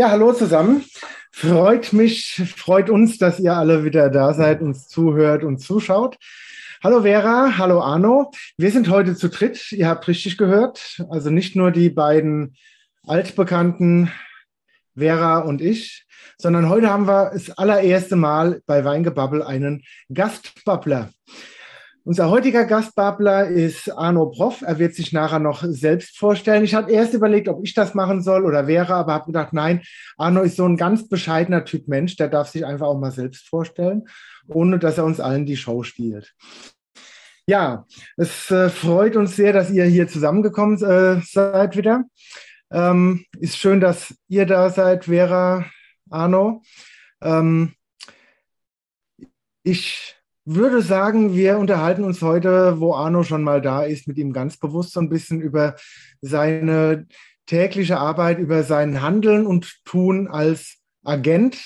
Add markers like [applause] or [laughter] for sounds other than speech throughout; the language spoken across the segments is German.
Ja, hallo zusammen. Freut mich, freut uns, dass ihr alle wieder da seid, uns zuhört und zuschaut. Hallo Vera, hallo Arno. Wir sind heute zu dritt. Ihr habt richtig gehört. Also nicht nur die beiden altbekannten Vera und ich, sondern heute haben wir das allererste Mal bei Weingebubble einen Gastbabbler. Unser heutiger Gastbabbler ist Arno Prof. Er wird sich nachher noch selbst vorstellen. Ich hatte erst überlegt, ob ich das machen soll oder wäre, aber habe gedacht, nein, Arno ist so ein ganz bescheidener Typ Mensch, der darf sich einfach auch mal selbst vorstellen, ohne dass er uns allen die Show stiehlt. Ja, es äh, freut uns sehr, dass ihr hier zusammengekommen äh, seid wieder. Ähm, ist schön, dass ihr da seid, Vera, Arno. Ähm, ich würde sagen, wir unterhalten uns heute, wo Arno schon mal da ist, mit ihm ganz bewusst so ein bisschen über seine tägliche Arbeit, über sein Handeln und Tun als Agent.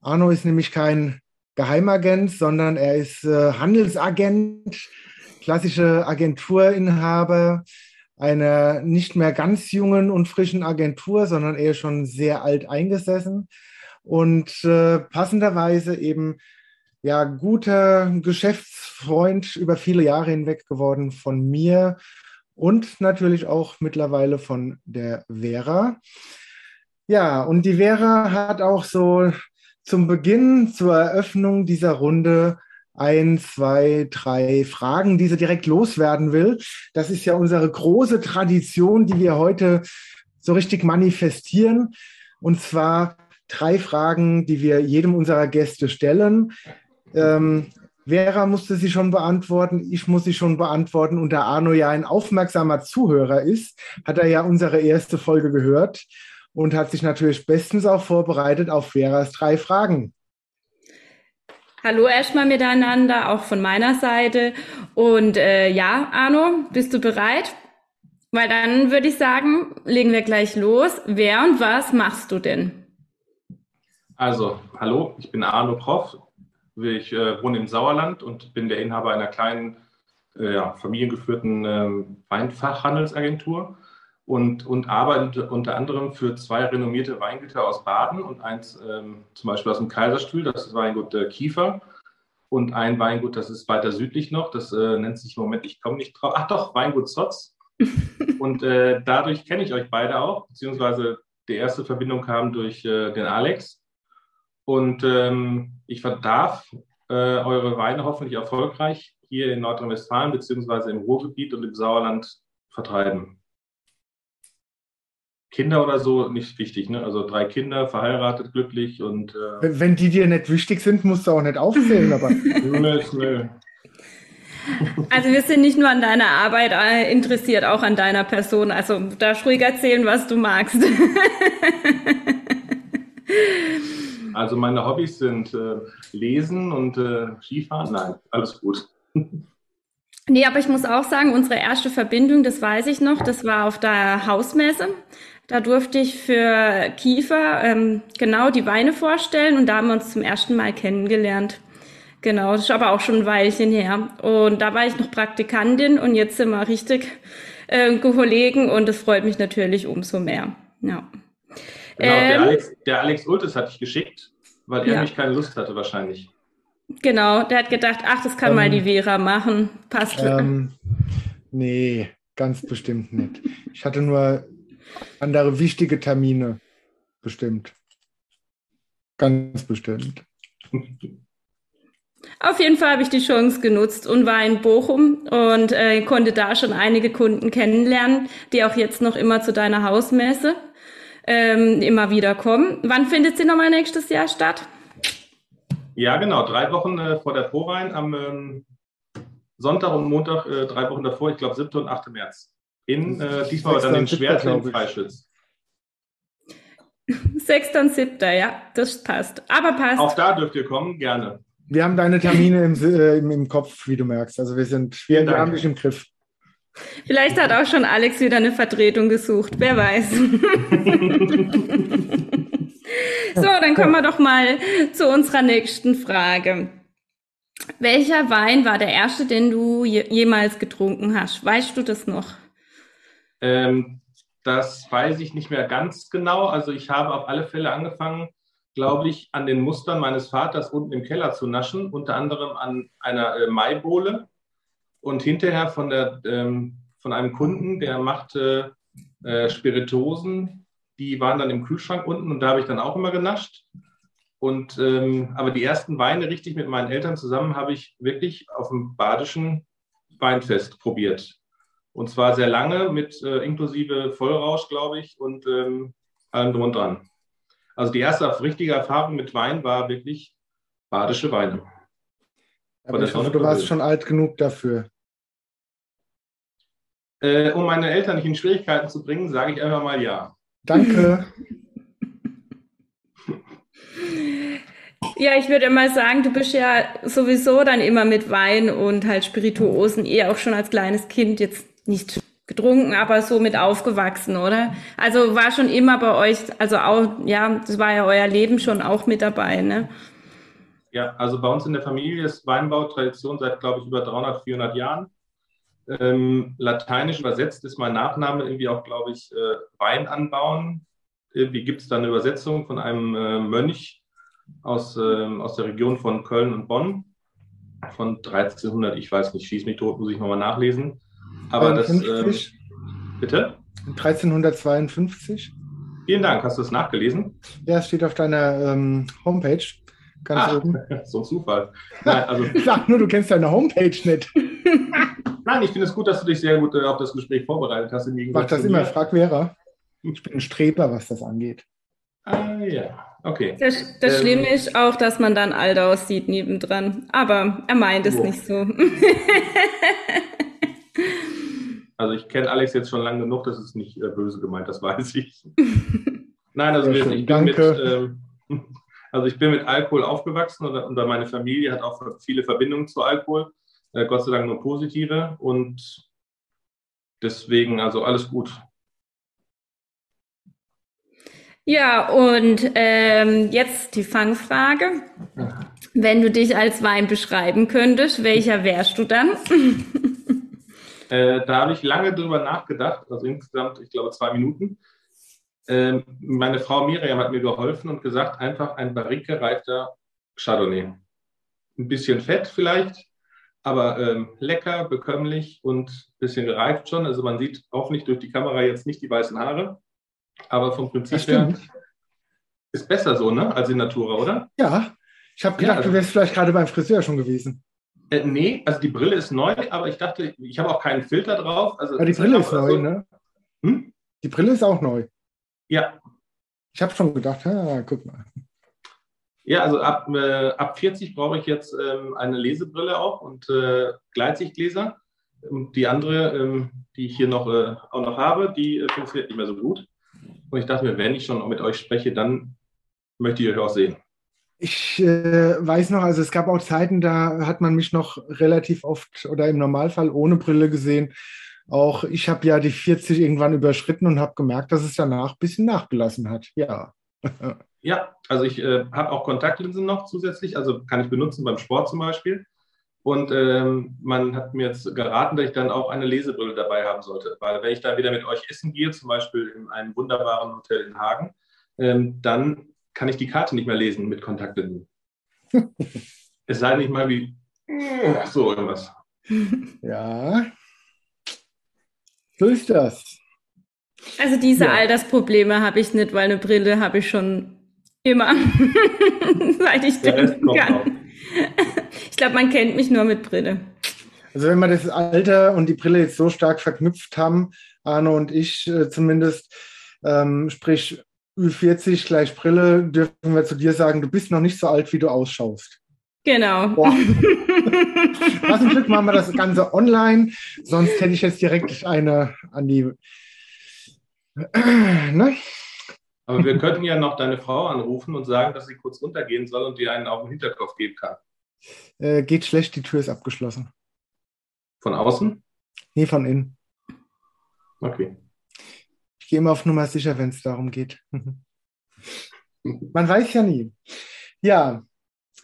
Arno ist nämlich kein Geheimagent, sondern er ist äh, Handelsagent, klassische Agenturinhaber einer nicht mehr ganz jungen und frischen Agentur, sondern eher schon sehr alt eingesessen und äh, passenderweise eben ja guter Geschäftsfreund über viele Jahre hinweg geworden von mir und natürlich auch mittlerweile von der Vera. Ja, und die Vera hat auch so zum Beginn, zur Eröffnung dieser Runde ein, zwei, drei Fragen, die sie direkt loswerden will. Das ist ja unsere große Tradition, die wir heute so richtig manifestieren. Und zwar drei Fragen, die wir jedem unserer Gäste stellen. Ähm, Vera musste sie schon beantworten, ich muss sie schon beantworten. Und da Arno ja ein aufmerksamer Zuhörer ist, hat er ja unsere erste Folge gehört und hat sich natürlich bestens auch vorbereitet auf Veras drei Fragen. Hallo erstmal miteinander, auch von meiner Seite. Und äh, ja, Arno, bist du bereit? Weil dann würde ich sagen, legen wir gleich los. Wer und was machst du denn? Also, hallo, ich bin Arno Prof, ich äh, wohne im Sauerland und bin der Inhaber einer kleinen, äh, ja, familiengeführten äh, Weinfachhandelsagentur und, und arbeite unter anderem für zwei renommierte Weingüter aus Baden und eins ähm, zum Beispiel aus dem Kaiserstuhl, das ist Weingut äh, Kiefer. Und ein Weingut, das ist weiter südlich noch, das äh, nennt sich im Moment, ich komme nicht drauf, ach doch, Weingut Zotz. [laughs] und äh, dadurch kenne ich euch beide auch, beziehungsweise die erste Verbindung kam durch den Alex, und ähm, ich darf äh, eure Weine hoffentlich erfolgreich hier in Nordrhein-Westfalen beziehungsweise im Ruhrgebiet und im Sauerland vertreiben. Kinder oder so nicht wichtig, ne? Also drei Kinder, verheiratet, glücklich und. Äh wenn, wenn, die dir nicht wichtig sind, musst du auch nicht aufzählen, aber. [laughs] nö, nö. Also wir sind nicht nur an deiner Arbeit äh, interessiert, auch an deiner Person. Also darfst ruhig erzählen, was du magst. [laughs] Also meine Hobbys sind äh, Lesen und äh, Skifahren. Nein, alles gut. [laughs] Nee, aber ich muss auch sagen, unsere erste Verbindung, das weiß ich noch, das war auf der Hausmesse. Da durfte ich für Kiefer ähm, genau die Weine vorstellen und da haben wir uns zum ersten Mal kennengelernt. Genau, das ist aber auch schon ein Weilchen her. Und da war ich noch Praktikantin und jetzt sind wir richtig äh, Kollegen und das freut mich natürlich umso mehr. Ja. Genau, ähm, der, Alex, der Alex Ultes hat dich geschickt, weil er ja. nämlich keine Lust hatte wahrscheinlich. Genau, der hat gedacht, ach, das kann ähm, mal die Vera machen. Passt. Ähm, nee, ganz bestimmt nicht. Ich hatte nur andere wichtige Termine bestimmt. Ganz bestimmt. Auf jeden Fall habe ich die Chance genutzt und war in Bochum und äh, konnte da schon einige Kunden kennenlernen, die auch jetzt noch immer zu deiner Hausmesse ähm, immer wieder kommen. Wann findet sie nochmal nächstes Jahr statt? Ja, genau, drei Wochen äh, vor der Vorwein am ähm, Sonntag und Montag, äh, drei Wochen davor, ich glaube 7. und 8. März. In, äh, diesmal dann in Schwert in Freischütz. [laughs] 6. und 7. Ja, das passt. Aber passt. Auch da dürft ihr kommen, gerne. Wir haben deine Termine im, äh, im Kopf, wie du merkst. Also wir sind, wir, wir haben dich im Griff. Vielleicht hat auch schon Alex wieder eine Vertretung gesucht, wer weiß. [laughs] so, dann kommen wir doch mal zu unserer nächsten Frage. Welcher Wein war der erste, den du je jemals getrunken hast? Weißt du das noch? Ähm, das weiß ich nicht mehr ganz genau. Also ich habe auf alle Fälle angefangen, glaube ich, an den Mustern meines Vaters unten im Keller zu naschen, unter anderem an einer äh, Maibohle und hinterher von, der, ähm, von einem Kunden, der machte äh, Spiritosen, die waren dann im Kühlschrank unten und da habe ich dann auch immer genascht. Und ähm, aber die ersten Weine richtig mit meinen Eltern zusammen habe ich wirklich auf dem badischen Weinfest probiert. Und zwar sehr lange mit äh, inklusive Vollrausch, glaube ich, und ähm, allem drum und dran. Also die erste richtige Erfahrung mit Wein war wirklich badische Weine. Aber ich hoffe, du warst schon alt genug dafür. Äh, um meine Eltern nicht in Schwierigkeiten zu bringen, sage ich einfach mal ja. Danke. [laughs] Ja, ich würde immer sagen, du bist ja sowieso dann immer mit Wein und halt Spirituosen eher auch schon als kleines Kind jetzt nicht getrunken, aber so mit aufgewachsen, oder? Also war schon immer bei euch, also auch, ja, das war ja euer Leben schon auch mit dabei, ne? Ja, also bei uns in der Familie ist Weinbau Tradition seit, glaube ich, über 300, 400 Jahren. Ähm, Lateinisch übersetzt ist mein Nachname irgendwie auch, glaube ich, äh, Wein anbauen. Irgendwie gibt es da eine Übersetzung von einem äh, Mönch aus, äh, aus der Region von Köln und Bonn von 1300, ich weiß nicht, schieß mich tot, muss ich nochmal nachlesen. Aber das. Ähm, bitte? 1352. Vielen Dank. Hast du es nachgelesen? Ja, es steht auf deiner ähm, Homepage. Ganz ah, oben. So ein Zufall. Nein, also, ich sag nur, du kennst deine Homepage nicht. [laughs] Nein, ich finde es gut, dass du dich sehr gut äh, auf das Gespräch vorbereitet hast. Mach das immer, frag Vera. Ich bin ein Streber, was das angeht. Ah ja, okay. Das, das ähm, Schlimme ist auch, dass man dann alt aussieht nebendran. Aber er meint es oh. nicht so. [laughs] Also ich kenne Alex jetzt schon lange genug, das ist nicht äh, böse gemeint, das weiß ich. [laughs] Nein, also wir, ich bin mit, ähm, also ich bin mit Alkohol aufgewachsen und, und meine Familie hat auch viele Verbindungen zu Alkohol, äh, Gott sei Dank nur positive und deswegen also alles gut. Ja, und ähm, jetzt die Fangfrage. Wenn du dich als Wein beschreiben könntest, welcher wärst du dann? [laughs] Äh, da habe ich lange drüber nachgedacht, also insgesamt, ich glaube, zwei Minuten. Ähm, meine Frau Miriam hat mir geholfen und gesagt, einfach ein barrikereifter Chardonnay. Ein bisschen fett vielleicht, aber ähm, lecker, bekömmlich und ein bisschen gereift schon. Also man sieht hoffentlich durch die Kamera jetzt nicht die weißen Haare, aber vom Prinzip her ist besser so, ne, als in Natura, oder? Ja, ich habe gedacht, ja, also, du wärst vielleicht gerade beim Friseur schon gewesen. Äh, nee, also die Brille ist neu, aber ich dachte, ich habe auch keinen Filter drauf. Also ja, die Brille ist neu, so, ne? Hm? Die Brille ist auch neu. Ja. Ich habe schon gedacht, ah, guck mal. Ja, also ab, äh, ab 40 brauche ich jetzt ähm, eine Lesebrille auch und äh, Gleitsichtgläser. Und die andere, ähm, die ich hier noch, äh, auch noch habe, die äh, funktioniert nicht mehr so gut. Und ich dachte mir, wenn ich schon mit euch spreche, dann möchte ich euch auch sehen. Ich äh, weiß noch, also es gab auch Zeiten, da hat man mich noch relativ oft oder im Normalfall ohne Brille gesehen. Auch ich habe ja die 40 irgendwann überschritten und habe gemerkt, dass es danach ein bisschen nachgelassen hat. Ja. [laughs] Ja, also ich äh, habe auch Kontaktlinsen noch zusätzlich, also kann ich benutzen beim Sport zum Beispiel. Und ähm, man hat mir jetzt geraten, dass ich dann auch eine Lesebrille dabei haben sollte. Weil wenn ich dann wieder mit euch essen gehe, zum Beispiel in einem wunderbaren Hotel in Hagen, ähm, dann kann ich die Karte nicht mehr lesen mit Kontaktlinsen. [laughs] es sei nicht mal wie so irgendwas. Ja. So ist das. Also diese ja. Altersprobleme habe ich nicht, weil eine Brille habe ich schon immer, [laughs] seit ich denken kann. Ich glaube, man kennt mich nur mit Brille. Also wenn wir das Alter und die Brille jetzt so stark verknüpft haben, Arno und ich äh, zumindest, ähm, sprich Ü40 gleich Brille, dürfen wir zu dir sagen, du bist noch nicht so alt, wie du ausschaust. Genau. [laughs] Was ein Glück machen wir das Ganze online, sonst hätte ich jetzt direkt eine an die. [clears throat] ne? Aber wir könnten ja noch deine Frau anrufen und sagen, dass sie kurz runtergehen soll und dir einen auf den Hinterkopf geben kann. Äh, geht schlecht, die Tür ist abgeschlossen. Von außen? Nee, von innen. Okay gehe immer auf Nummer sicher, wenn es darum geht. [laughs] Man weiß ja nie. Ja,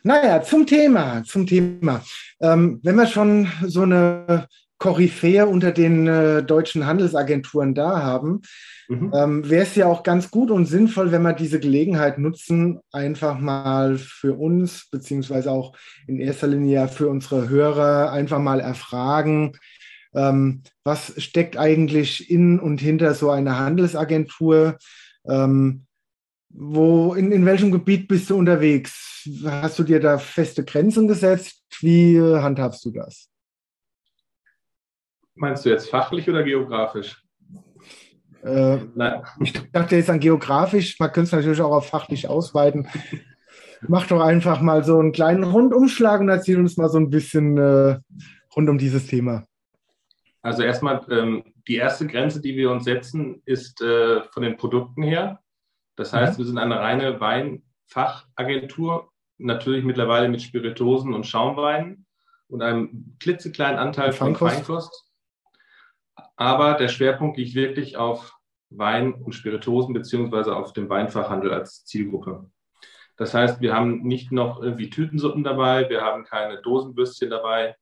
naja, zum Thema, zum Thema. Ähm, wenn wir schon so eine Koryphäe unter den äh, deutschen Handelsagenturen da haben, mhm. ähm, wäre es ja auch ganz gut und sinnvoll, wenn wir diese Gelegenheit nutzen, einfach mal für uns, beziehungsweise auch in erster Linie ja für unsere Hörer, einfach mal erfragen, ähm, was steckt eigentlich in und hinter so einer Handelsagentur? Ähm, wo, in, in welchem Gebiet bist du unterwegs? Hast du dir da feste Grenzen gesetzt? Wie handhabst du das? Meinst du jetzt fachlich oder geografisch? Äh, ich dachte jetzt an geografisch, man könnte es natürlich auch auf fachlich ausweiten. [laughs] Mach doch einfach mal so einen kleinen Rundumschlag und erzähl uns mal so ein bisschen äh, rund um dieses Thema. Also erstmal, ähm, die erste Grenze, die wir uns setzen, ist äh, von den Produkten her. Das heißt, mhm. wir sind eine reine Weinfachagentur, natürlich mittlerweile mit Spiritosen und Schaumweinen und einem klitzekleinen Anteil von Feinkost. Aber der Schwerpunkt liegt wirklich auf Wein und Spiritosen beziehungsweise auf dem Weinfachhandel als Zielgruppe. Das heißt, wir haben nicht noch irgendwie Tütensuppen dabei, wir haben keine Dosenbürstchen dabei,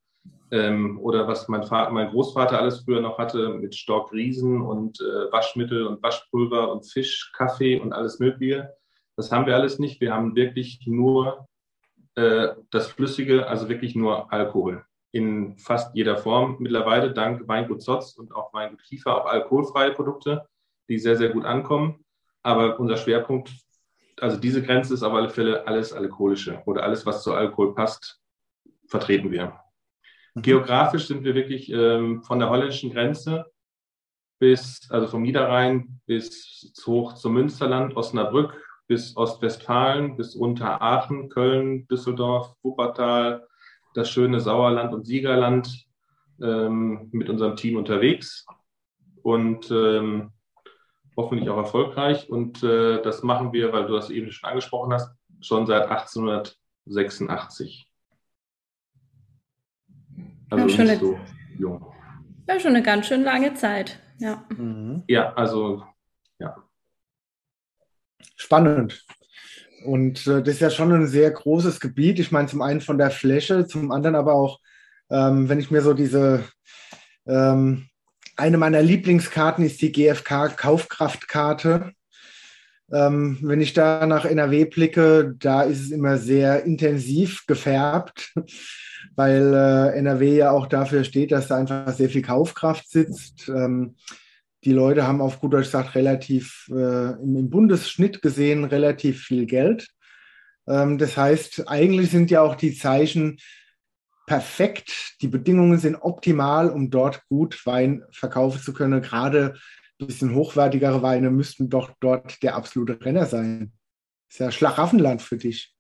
ähm, oder was mein, Vater, mein Großvater alles früher noch hatte mit Stockriesen und äh, Waschmittel und Waschpulver und Fisch, Kaffee und alles Mögliche. Das haben wir alles nicht. Wir haben wirklich nur äh, das Flüssige, also wirklich nur Alkohol in fast jeder Form. Mittlerweile dank Weingut Zotz und auch Weingut Kiefer auch alkoholfreie Produkte, die sehr, sehr gut ankommen. Aber unser Schwerpunkt, also diese Grenze ist auf alle Fälle alles Alkoholische oder alles, was zu Alkohol passt, vertreten wir. Mhm. Geografisch sind wir wirklich ähm, von der holländischen Grenze bis, also vom Niederrhein bis hoch zum Münsterland, Osnabrück bis Ostwestfalen, bis runter Aachen, Köln, Düsseldorf, Wuppertal, das schöne Sauerland und Siegerland ähm, mit unserem Team unterwegs und ähm, hoffentlich auch erfolgreich. Und äh, das machen wir, weil du das eben schon angesprochen hast, schon seit 1886. Also ja, schon nicht so jung. Ja, schon eine ganz schön lange Zeit. Ja, mhm. ja also ja. Spannend. Und äh, das ist ja schon ein sehr großes Gebiet. Ich meine, zum einen von der Fläche, zum anderen aber auch, ähm, wenn ich mir so diese, ähm, eine meiner Lieblingskarten ist die GfK Kaufkraftkarte. Ähm, wenn ich da nach NRW blicke, da ist es immer sehr intensiv gefärbt weil äh, NRW ja auch dafür steht, dass da einfach sehr viel Kaufkraft sitzt. Ähm, die Leute haben auf gut Deutsch gesagt relativ äh, im, Bundesschnitt gesehen relativ viel Geld. Ähm, das heißt, eigentlich sind ja auch die Zeichen perfekt. Die Bedingungen sind optimal, um dort gut Wein verkaufen zu können. Gerade ein bisschen hochwertigere Weine müssten doch dort der absolute Renner sein. Das ist ja Schlaraffenland für dich.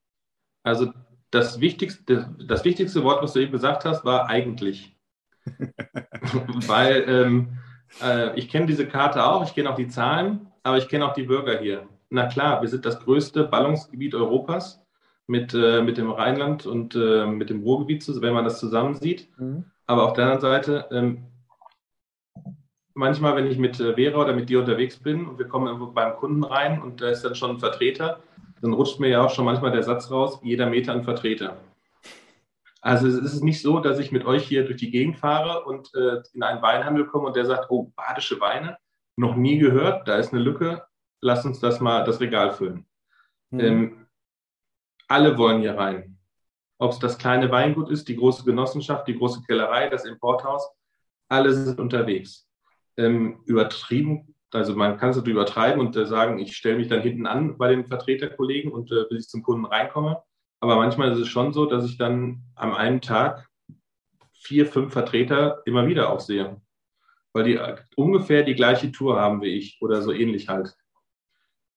Also das wichtigste, das wichtigste Wort, was du eben gesagt hast, war eigentlich. [laughs] Weil ähm, äh, ich kenne diese Karte auch, ich kenne auch die Zahlen, aber ich kenne auch die Bürger hier. Na klar, wir sind das größte Ballungsgebiet Europas mit, äh, mit dem Rheinland und äh, mit dem Ruhrgebiet, wenn man das zusammen sieht. Mhm. Aber auf der anderen Seite, ähm, manchmal, wenn ich mit äh, Vera oder mit dir unterwegs bin und wir kommen irgendwo beim Kunden rein und da ist dann schon ein Vertreter, dann rutscht mir ja auch schon manchmal der Satz raus, jeder Meter ein Vertreter. Also es ist nicht so, dass ich mit euch hier durch die Gegend fahre und äh, in einen Weinhandel komme und der sagt, oh, badische Weine, noch nie gehört, da ist eine Lücke, lass uns das mal das Regal füllen. Mhm. Ähm, alle wollen hier rein. Ob es das kleine Weingut ist, die große Genossenschaft, die große Kellerei, das Importhaus, alle sind unterwegs. Ähm, übertrieben also man kann es natürlich übertreiben und äh, sagen, ich stelle mich dann hinten an bei den Vertreterkollegen und äh, bis ich zum Kunden reinkomme. Aber manchmal ist es schon so, dass ich dann am einen Tag vier, fünf Vertreter immer wieder auch sehe. Weil die äh, ungefähr die gleiche Tour haben wie ich oder so ähnlich halt.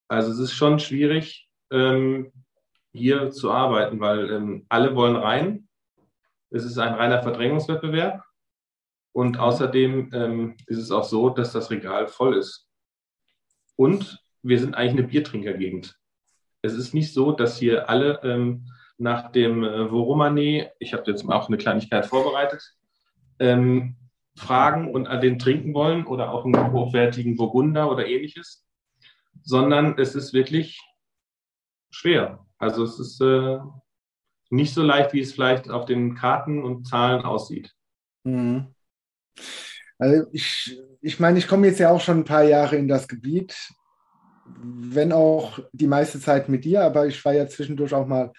Also es ist schon schwierig, ähm, hier zu arbeiten, weil ähm, alle wollen rein. Es ist ein reiner Verdrängungswettbewerb. Und außerdem ähm, ist es auch so, dass das Regal voll ist. Und wir sind eigentlich eine Biertrinkergegend. Es ist nicht so, dass hier alle ähm, nach dem äh, Voromane, ich habe jetzt auch eine Kleinigkeit vorbereitet, ähm, fragen und an den trinken wollen oder auch einen hochwertigen Burgunder oder ähnliches, sondern es ist wirklich schwer. Also es ist äh, nicht so leicht, wie es vielleicht auf den Karten und Zahlen aussieht. Mhm. Also ich, ich meine, ich komme jetzt ja auch schon ein paar Jahre in das Gebiet, wenn auch die meiste Zeit mit dir, aber ich war ja zwischendurch auch mal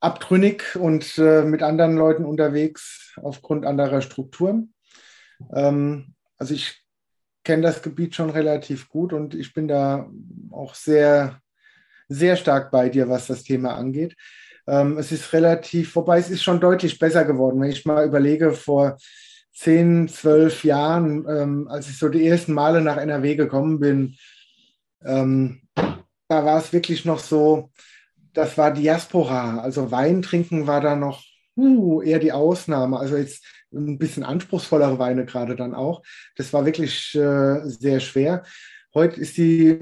abtrünnig und äh, mit anderen Leuten unterwegs aufgrund anderer Strukturen. Ähm, also ich kenne das Gebiet schon relativ gut und ich bin da auch sehr, sehr stark bei dir, was das Thema angeht. Ähm, es ist relativ, wobei es ist schon deutlich besser geworden. Wenn ich mal überlege, vor zehn, zwölf Jahren, ähm, als ich so die ersten Male nach NRW gekommen bin, ähm, da war es wirklich noch so, das war Diaspora. Also Wein trinken war da noch uh, eher die Ausnahme. Also jetzt ein bisschen anspruchsvollere Weine gerade dann auch. Das war wirklich äh, sehr schwer. Heute ist die,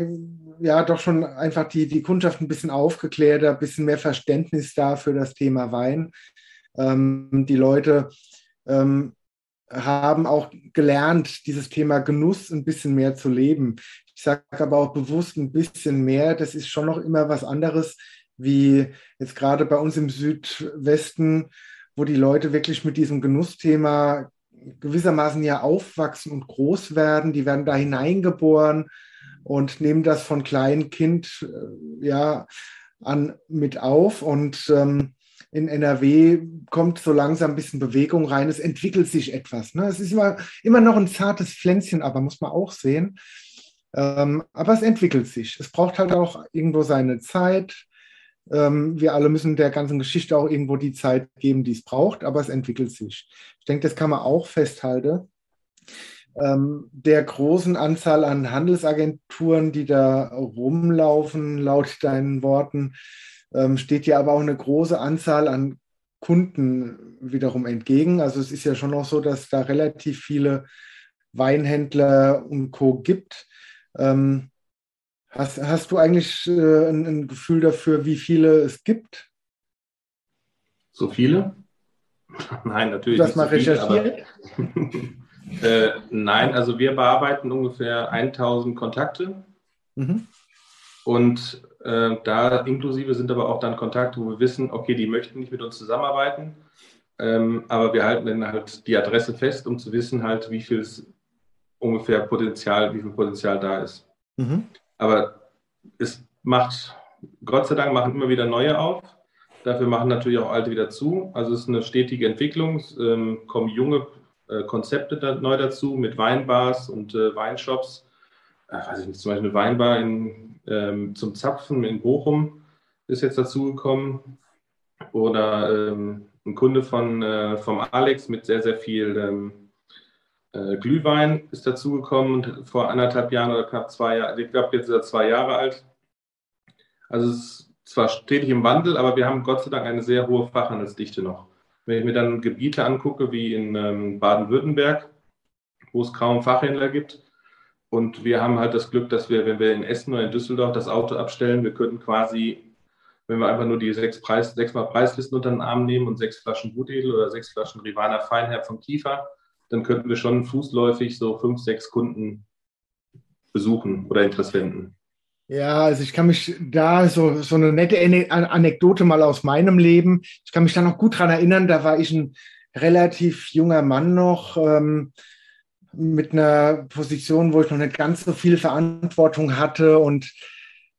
ja, doch schon einfach die, die Kundschaft ein bisschen aufgeklärter, ein bisschen mehr Verständnis da für das Thema Wein. Ähm, die Leute ähm, haben auch gelernt, dieses Thema Genuss ein bisschen mehr zu leben. Ich sage aber auch bewusst ein bisschen mehr. Das ist schon noch immer was anderes, wie jetzt gerade bei uns im Südwesten, wo die Leute wirklich mit diesem Genussthema gewissermaßen ja aufwachsen und groß werden. Die werden da hineingeboren und nehmen das von kleinem Kind äh, ja an mit auf und ähm, in NRW kommt so langsam ein bisschen Bewegung rein. Es entwickelt sich etwas. Ne? Es ist immer, immer noch ein zartes Pflänzchen, aber muss man auch sehen. Ähm, aber es entwickelt sich. Es braucht halt auch irgendwo seine Zeit. Ähm, wir alle müssen der ganzen Geschichte auch irgendwo die Zeit geben, die es braucht, aber es entwickelt sich. Ich denke, das kann man auch festhalten. Ähm, der großen Anzahl an Handelsagenturen, die da rumlaufen, laut deinen Worten, ähm, steht ja aber auch eine große Anzahl an Kunden wiederum entgegen. Also es ist ja schon noch so, dass da relativ viele Weinhändler und Co. gibt. Ähm, Hast, hast du eigentlich äh, ein, ein, Gefühl dafür, wie viele es gibt? So viele? [laughs] Nein, natürlich. Du hast mal recherchiert? [laughs] äh, nein, also wir bearbeiten ungefähr 1000 Kontakte. Mhm. Und äh, da inklusive sind aber auch dann Kontakte, wo wir wissen, okay, die möchten nicht mit uns zusammenarbeiten. Ähm, aber wir halten dann halt die Adresse fest, um zu wissen halt, wie viel ungefähr Potenzial, wie viel Potenzial da ist. Mhm. Aber es macht, Gott sei Dank, machen immer wieder neue auf. Dafür machen natürlich auch alte wieder zu. Also es ist eine stetige Entwicklung. Es ähm, kommen junge äh, Konzepte da, neu dazu mit Weinbars und äh, Weinshops. Äh, weiß ich nicht, zum Beispiel eine Weinbar in, ähm, zum Zapfen in Bochum ist jetzt dazugekommen. Oder ähm, ein Kunde von, äh, vom Alex mit sehr, sehr viel ähm, äh, Glühwein ist dazugekommen vor anderthalb Jahren oder knapp zwei Jahren. Ich glaube, jetzt ist er zwei Jahre alt. Also es ist zwar stetig im Wandel, aber wir haben Gott sei Dank eine sehr hohe Fachhandelsdichte noch. Wenn ich mir dann Gebiete angucke, wie in ähm, Baden-Württemberg, wo es kaum Fachhändler gibt, und wir haben halt das Glück, dass wir, wenn wir in Essen oder in Düsseldorf das Auto abstellen, wir könnten quasi, wenn wir einfach nur die sechs Preis, sechsmal Preislisten unter den Arm nehmen und sechs Flaschen Gutedel oder sechs Flaschen Rivana Feinherb vom Kiefer, dann könnten wir schon fußläufig so fünf, sechs Kunden besuchen oder Interessenten. Ja, also ich kann mich da so, so eine nette Anekdote mal aus meinem Leben. Ich kann mich da noch gut dran erinnern, da war ich ein relativ junger Mann noch ähm, mit einer Position, wo ich noch nicht ganz so viel Verantwortung hatte. Und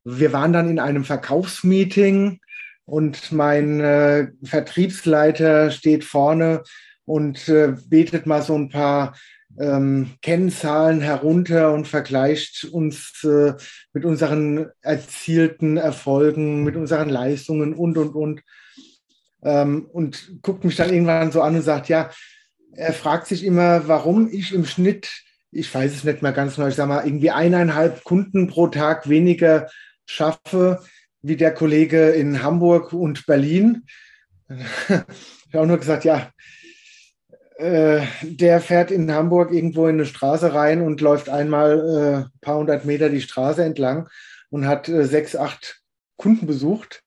wir waren dann in einem Verkaufsmeeting und mein äh, Vertriebsleiter steht vorne und äh, betet mal so ein paar ähm, Kennzahlen herunter und vergleicht uns äh, mit unseren erzielten Erfolgen, mit unseren Leistungen und, und, und. Ähm, und guckt mich dann irgendwann so an und sagt, ja, er fragt sich immer, warum ich im Schnitt, ich weiß es nicht mehr ganz neu, ich sage mal, irgendwie eineinhalb Kunden pro Tag weniger schaffe wie der Kollege in Hamburg und Berlin. [laughs] ich habe auch nur gesagt, ja, äh, der fährt in Hamburg irgendwo in eine Straße rein und läuft einmal äh, ein paar hundert Meter die Straße entlang und hat äh, sechs, acht Kunden besucht.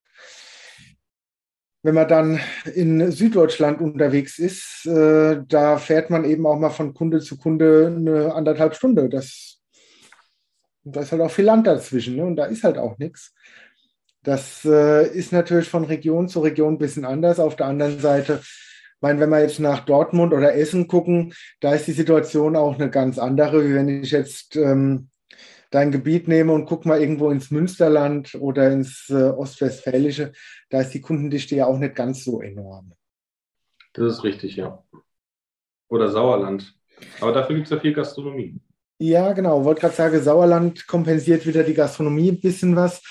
Wenn man dann in Süddeutschland unterwegs ist, äh, da fährt man eben auch mal von Kunde zu Kunde eine anderthalb Stunde. Das, da ist halt auch viel Land dazwischen ne? und da ist halt auch nichts. Das äh, ist natürlich von Region zu Region ein bisschen anders. Auf der anderen Seite meine, wenn wir jetzt nach Dortmund oder Essen gucken, da ist die Situation auch eine ganz andere, wie wenn ich jetzt ähm, dein Gebiet nehme und guck mal irgendwo ins Münsterland oder ins äh, Ostwestfälische, da ist die Kundendichte ja auch nicht ganz so enorm. Das ist richtig, ja. Oder Sauerland. Aber dafür gibt es ja viel Gastronomie. Ja, genau. Ich wollte gerade sagen, Sauerland kompensiert wieder die Gastronomie ein bisschen was.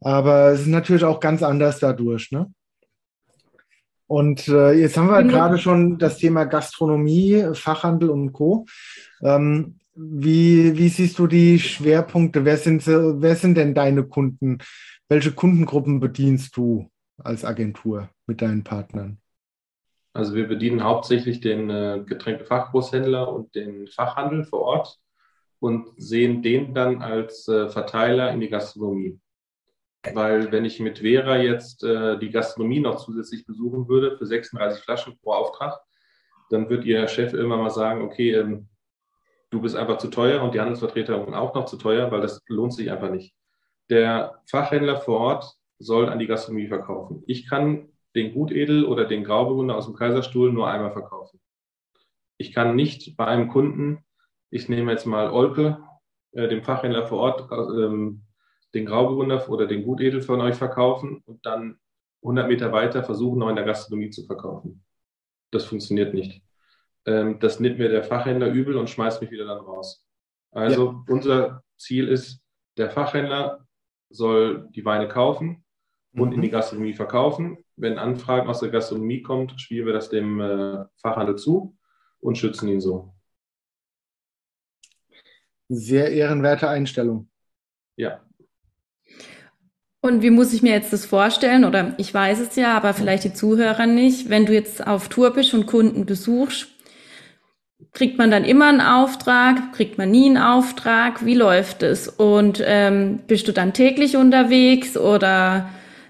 Aber es ist natürlich auch ganz anders dadurch. Ne? Und äh, jetzt haben wir mhm. gerade schon das Thema Gastronomie, Fachhandel und Co. Ähm, wie, wie siehst du die Schwerpunkte? Wer sind, wer sind denn deine Kunden? Welche Kundengruppen bedienst du als Agentur mit deinen Partnern? Also wir bedienen hauptsächlich den äh, Getränkefachgroßhändler und den Fachhandel vor Ort und sehen den dann als äh, Verteiler in die Gastronomie. Weil wenn ich mit Vera jetzt äh, die Gastronomie noch zusätzlich besuchen würde für 36 Flaschen pro Auftrag, dann wird ihr Chef immer mal sagen, okay, ähm, du bist einfach zu teuer und die Handelsvertreter auch noch zu teuer, weil das lohnt sich einfach nicht. Der Fachhändler vor Ort soll an die Gastronomie verkaufen. Ich kann den Gutedel oder den Grauburgunder aus dem Kaiserstuhl nur einmal verkaufen. Ich kann nicht bei einem Kunden, ich nehme jetzt mal Olpe, äh, dem Fachhändler vor Ort, ähm, den Grauburgunder oder den Gutedel von euch verkaufen und dann 100 Meter weiter versuchen, noch in der Gastronomie zu verkaufen. Das funktioniert nicht. Ähm, das nimmt mir der Fachhändler übel und schmeißt mich wieder dann raus. Also ja. unser Ziel ist, der Fachhändler soll die Weine kaufen und mhm. in die Gastronomie verkaufen. Wenn Anfragen aus der Gastronomie kommen, spielen wir das dem äh, Fachhandel zu und schützen ihn so. Sehr ehrenwerte Einstellung. Ja. Und wie muss ich mir jetzt das vorstellen? Oder ich weiß es ja, aber vielleicht die Zuhörer nicht. Wenn du jetzt auf Tour bist und Kunden besuchst, kriegt man dann immer einen Auftrag? Kriegt man nie einen Auftrag? Wie läuft es? Und ähm, bist du dann täglich unterwegs oder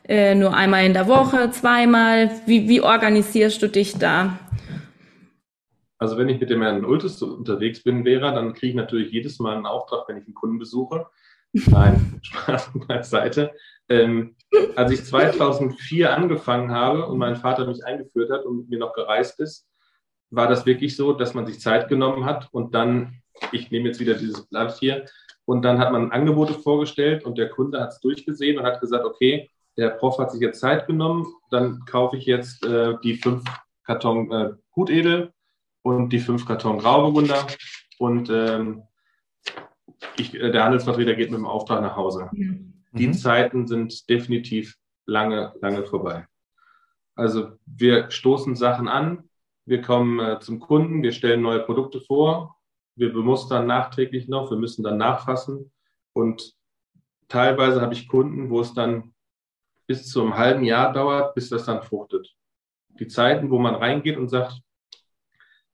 äh, nur einmal in der Woche, zweimal? Wie, wie organisierst du dich da? Also wenn ich mit dem Herrn Ultes unterwegs bin, wäre, dann kriege ich natürlich jedes Mal einen Auftrag, wenn ich einen Kunden besuche. Nein, [laughs] Spaß beiseite. Ähm, als ich 2004 angefangen habe und mein Vater mich eingeführt hat und mit mir noch gereist ist, war das wirklich so, dass man sich Zeit genommen hat und dann, ich nehme jetzt wieder dieses Blatt hier, und dann hat man Angebote vorgestellt und der Kunde hat es durchgesehen und hat gesagt, okay, der Prof hat sich jetzt Zeit genommen, dann kaufe ich jetzt äh, die fünf Karton äh, Gutedel und die fünf Karton Grauburgunder und ähm, ich, äh, der Handelsvertreter geht mit dem Auftrag nach Hause. Mhm. Die Zeiten sind definitiv lange, lange vorbei. Also wir stoßen Sachen an, wir kommen äh, zum Kunden, wir stellen neue Produkte vor, wir bemustern nachträglich noch, wir müssen dann nachfassen und teilweise habe ich Kunden, wo es dann bis zu einem halben Jahr dauert, bis das dann fruchtet. Die Zeiten, wo man reingeht und sagt,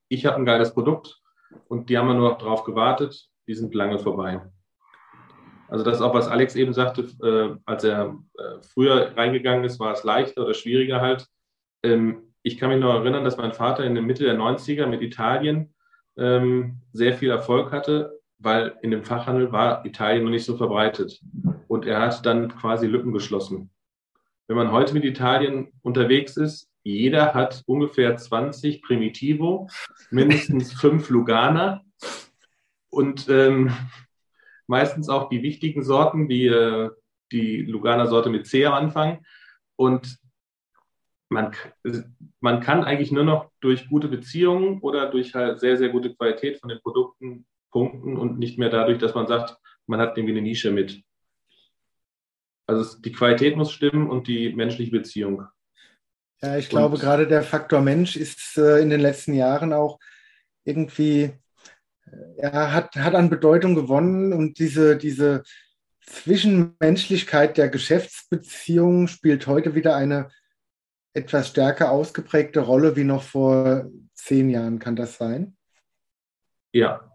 ich habe ein geiles Produkt und die haben nur noch drauf gewartet, die sind lange vorbei. Also das ist auch, was Alex eben sagte, äh, als er äh, früher reingegangen ist, war es leichter oder schwieriger halt. Ähm, ich kann mich noch erinnern, dass mein Vater in der Mitte der 90er mit Italien ähm, sehr viel Erfolg hatte, weil in dem Fachhandel war Italien noch nicht so verbreitet. Und er hat dann quasi Lücken geschlossen. Wenn man heute mit Italien unterwegs ist, jeder hat ungefähr 20 Primitivo, mindestens fünf Lugana und ähm, meistens auch die wichtigen Sorten, wie äh, die Lugana-Sorte mit C am Anfang. Und man, man kann eigentlich nur noch durch gute Beziehungen oder durch halt sehr, sehr gute Qualität von den Produkten punkten und nicht mehr dadurch, dass man sagt, man hat irgendwie eine Nische mit. Also die Qualität muss stimmen und die menschliche Beziehung. Ja, ich glaube, und, gerade der Faktor Mensch ist äh, in den letzten Jahren auch irgendwie ja, hat, hat an Bedeutung gewonnen und diese, diese Zwischenmenschlichkeit der Geschäftsbeziehungen spielt heute wieder eine etwas stärker ausgeprägte Rolle wie noch vor zehn Jahren. Kann das sein? Ja,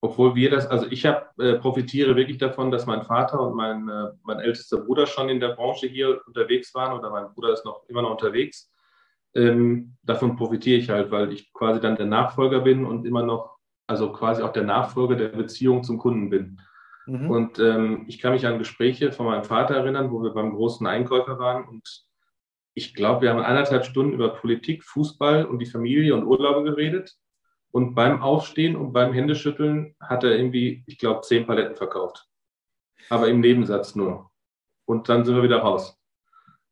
obwohl wir das, also ich hab, äh, profitiere wirklich davon, dass mein Vater und mein, äh, mein ältester Bruder schon in der Branche hier unterwegs waren oder mein Bruder ist noch immer noch unterwegs. Ähm, davon profitiere ich halt, weil ich quasi dann der Nachfolger bin und immer noch also quasi auch der Nachfolger der Beziehung zum Kunden bin. Mhm. Und ähm, ich kann mich an Gespräche von meinem Vater erinnern, wo wir beim großen Einkäufer waren und ich glaube, wir haben eineinhalb Stunden über Politik, Fußball und die Familie und Urlaube geredet. Und beim Aufstehen und beim Händeschütteln hat er irgendwie, ich glaube, zehn Paletten verkauft. Aber im Nebensatz nur. Und dann sind wir wieder raus.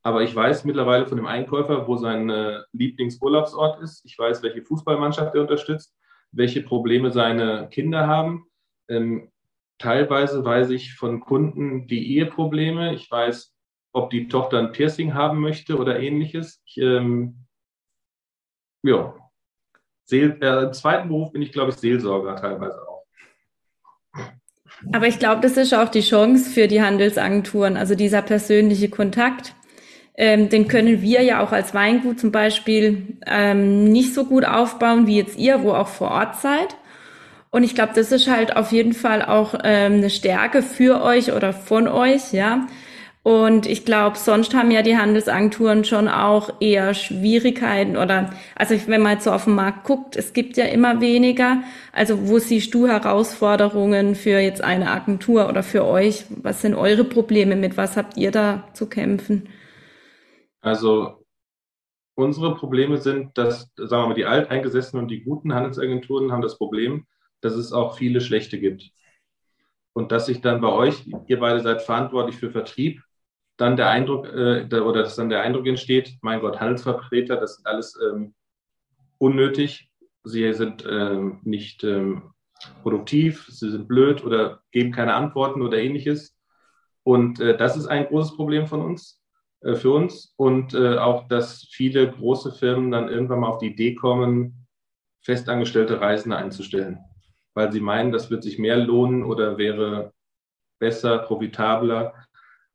Aber ich weiß mittlerweile von dem Einkäufer, wo sein äh, Lieblingsurlaubsort ist. Ich weiß, welche Fußballmannschaft er unterstützt, welche Probleme seine Kinder haben. Ähm, teilweise weiß ich von Kunden die Eheprobleme. Ich weiß, ob die Tochter ein Piercing haben möchte oder ähnliches. Ich, ähm, ja, Seel, äh, im zweiten Beruf bin ich, glaube ich, Seelsorger teilweise auch. Aber ich glaube, das ist auch die Chance für die Handelsagenturen, also dieser persönliche Kontakt. Ähm, den können wir ja auch als Weingut zum Beispiel ähm, nicht so gut aufbauen wie jetzt ihr, wo auch vor Ort seid. Und ich glaube, das ist halt auf jeden Fall auch ähm, eine Stärke für euch oder von euch, ja, und ich glaube, sonst haben ja die Handelsagenturen schon auch eher Schwierigkeiten oder, also wenn man jetzt so auf den Markt guckt, es gibt ja immer weniger. Also wo siehst du Herausforderungen für jetzt eine Agentur oder für euch? Was sind eure Probleme mit? Was habt ihr da zu kämpfen? Also unsere Probleme sind, dass, sagen wir mal, die alteingesessenen und die guten Handelsagenturen haben das Problem, dass es auch viele schlechte gibt. Und dass sich dann bei euch, ihr beide seid verantwortlich für Vertrieb, dann der Eindruck äh, oder dass dann der Eindruck entsteht, mein Gott, Handelsvertreter, das ist alles ähm, unnötig. Sie sind ähm, nicht ähm, produktiv, sie sind blöd oder geben keine Antworten oder ähnliches. Und äh, das ist ein großes Problem von uns, äh, für uns. Und äh, auch, dass viele große Firmen dann irgendwann mal auf die Idee kommen, festangestellte Reisende einzustellen, weil sie meinen, das wird sich mehr lohnen oder wäre besser, profitabler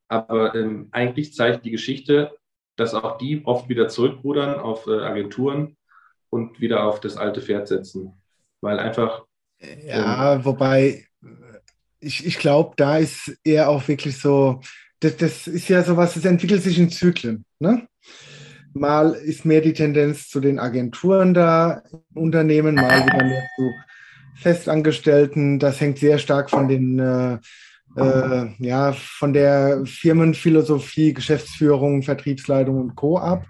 aber ähm, eigentlich zeigt die Geschichte, dass auch die oft wieder zurückrudern auf äh, Agenturen und wieder auf das alte Pferd setzen. Weil einfach. Ja, ähm, wobei ich, ich glaube, da ist eher auch wirklich so, das, das ist ja sowas, das entwickelt sich in Zyklen. Ne? Mal ist mehr die Tendenz zu den Agenturen da, Unternehmen, mal wieder mehr zu Festangestellten. Das hängt sehr stark von den äh, äh, ja, von der Firmenphilosophie, Geschäftsführung, Vertriebsleitung und Co. ab.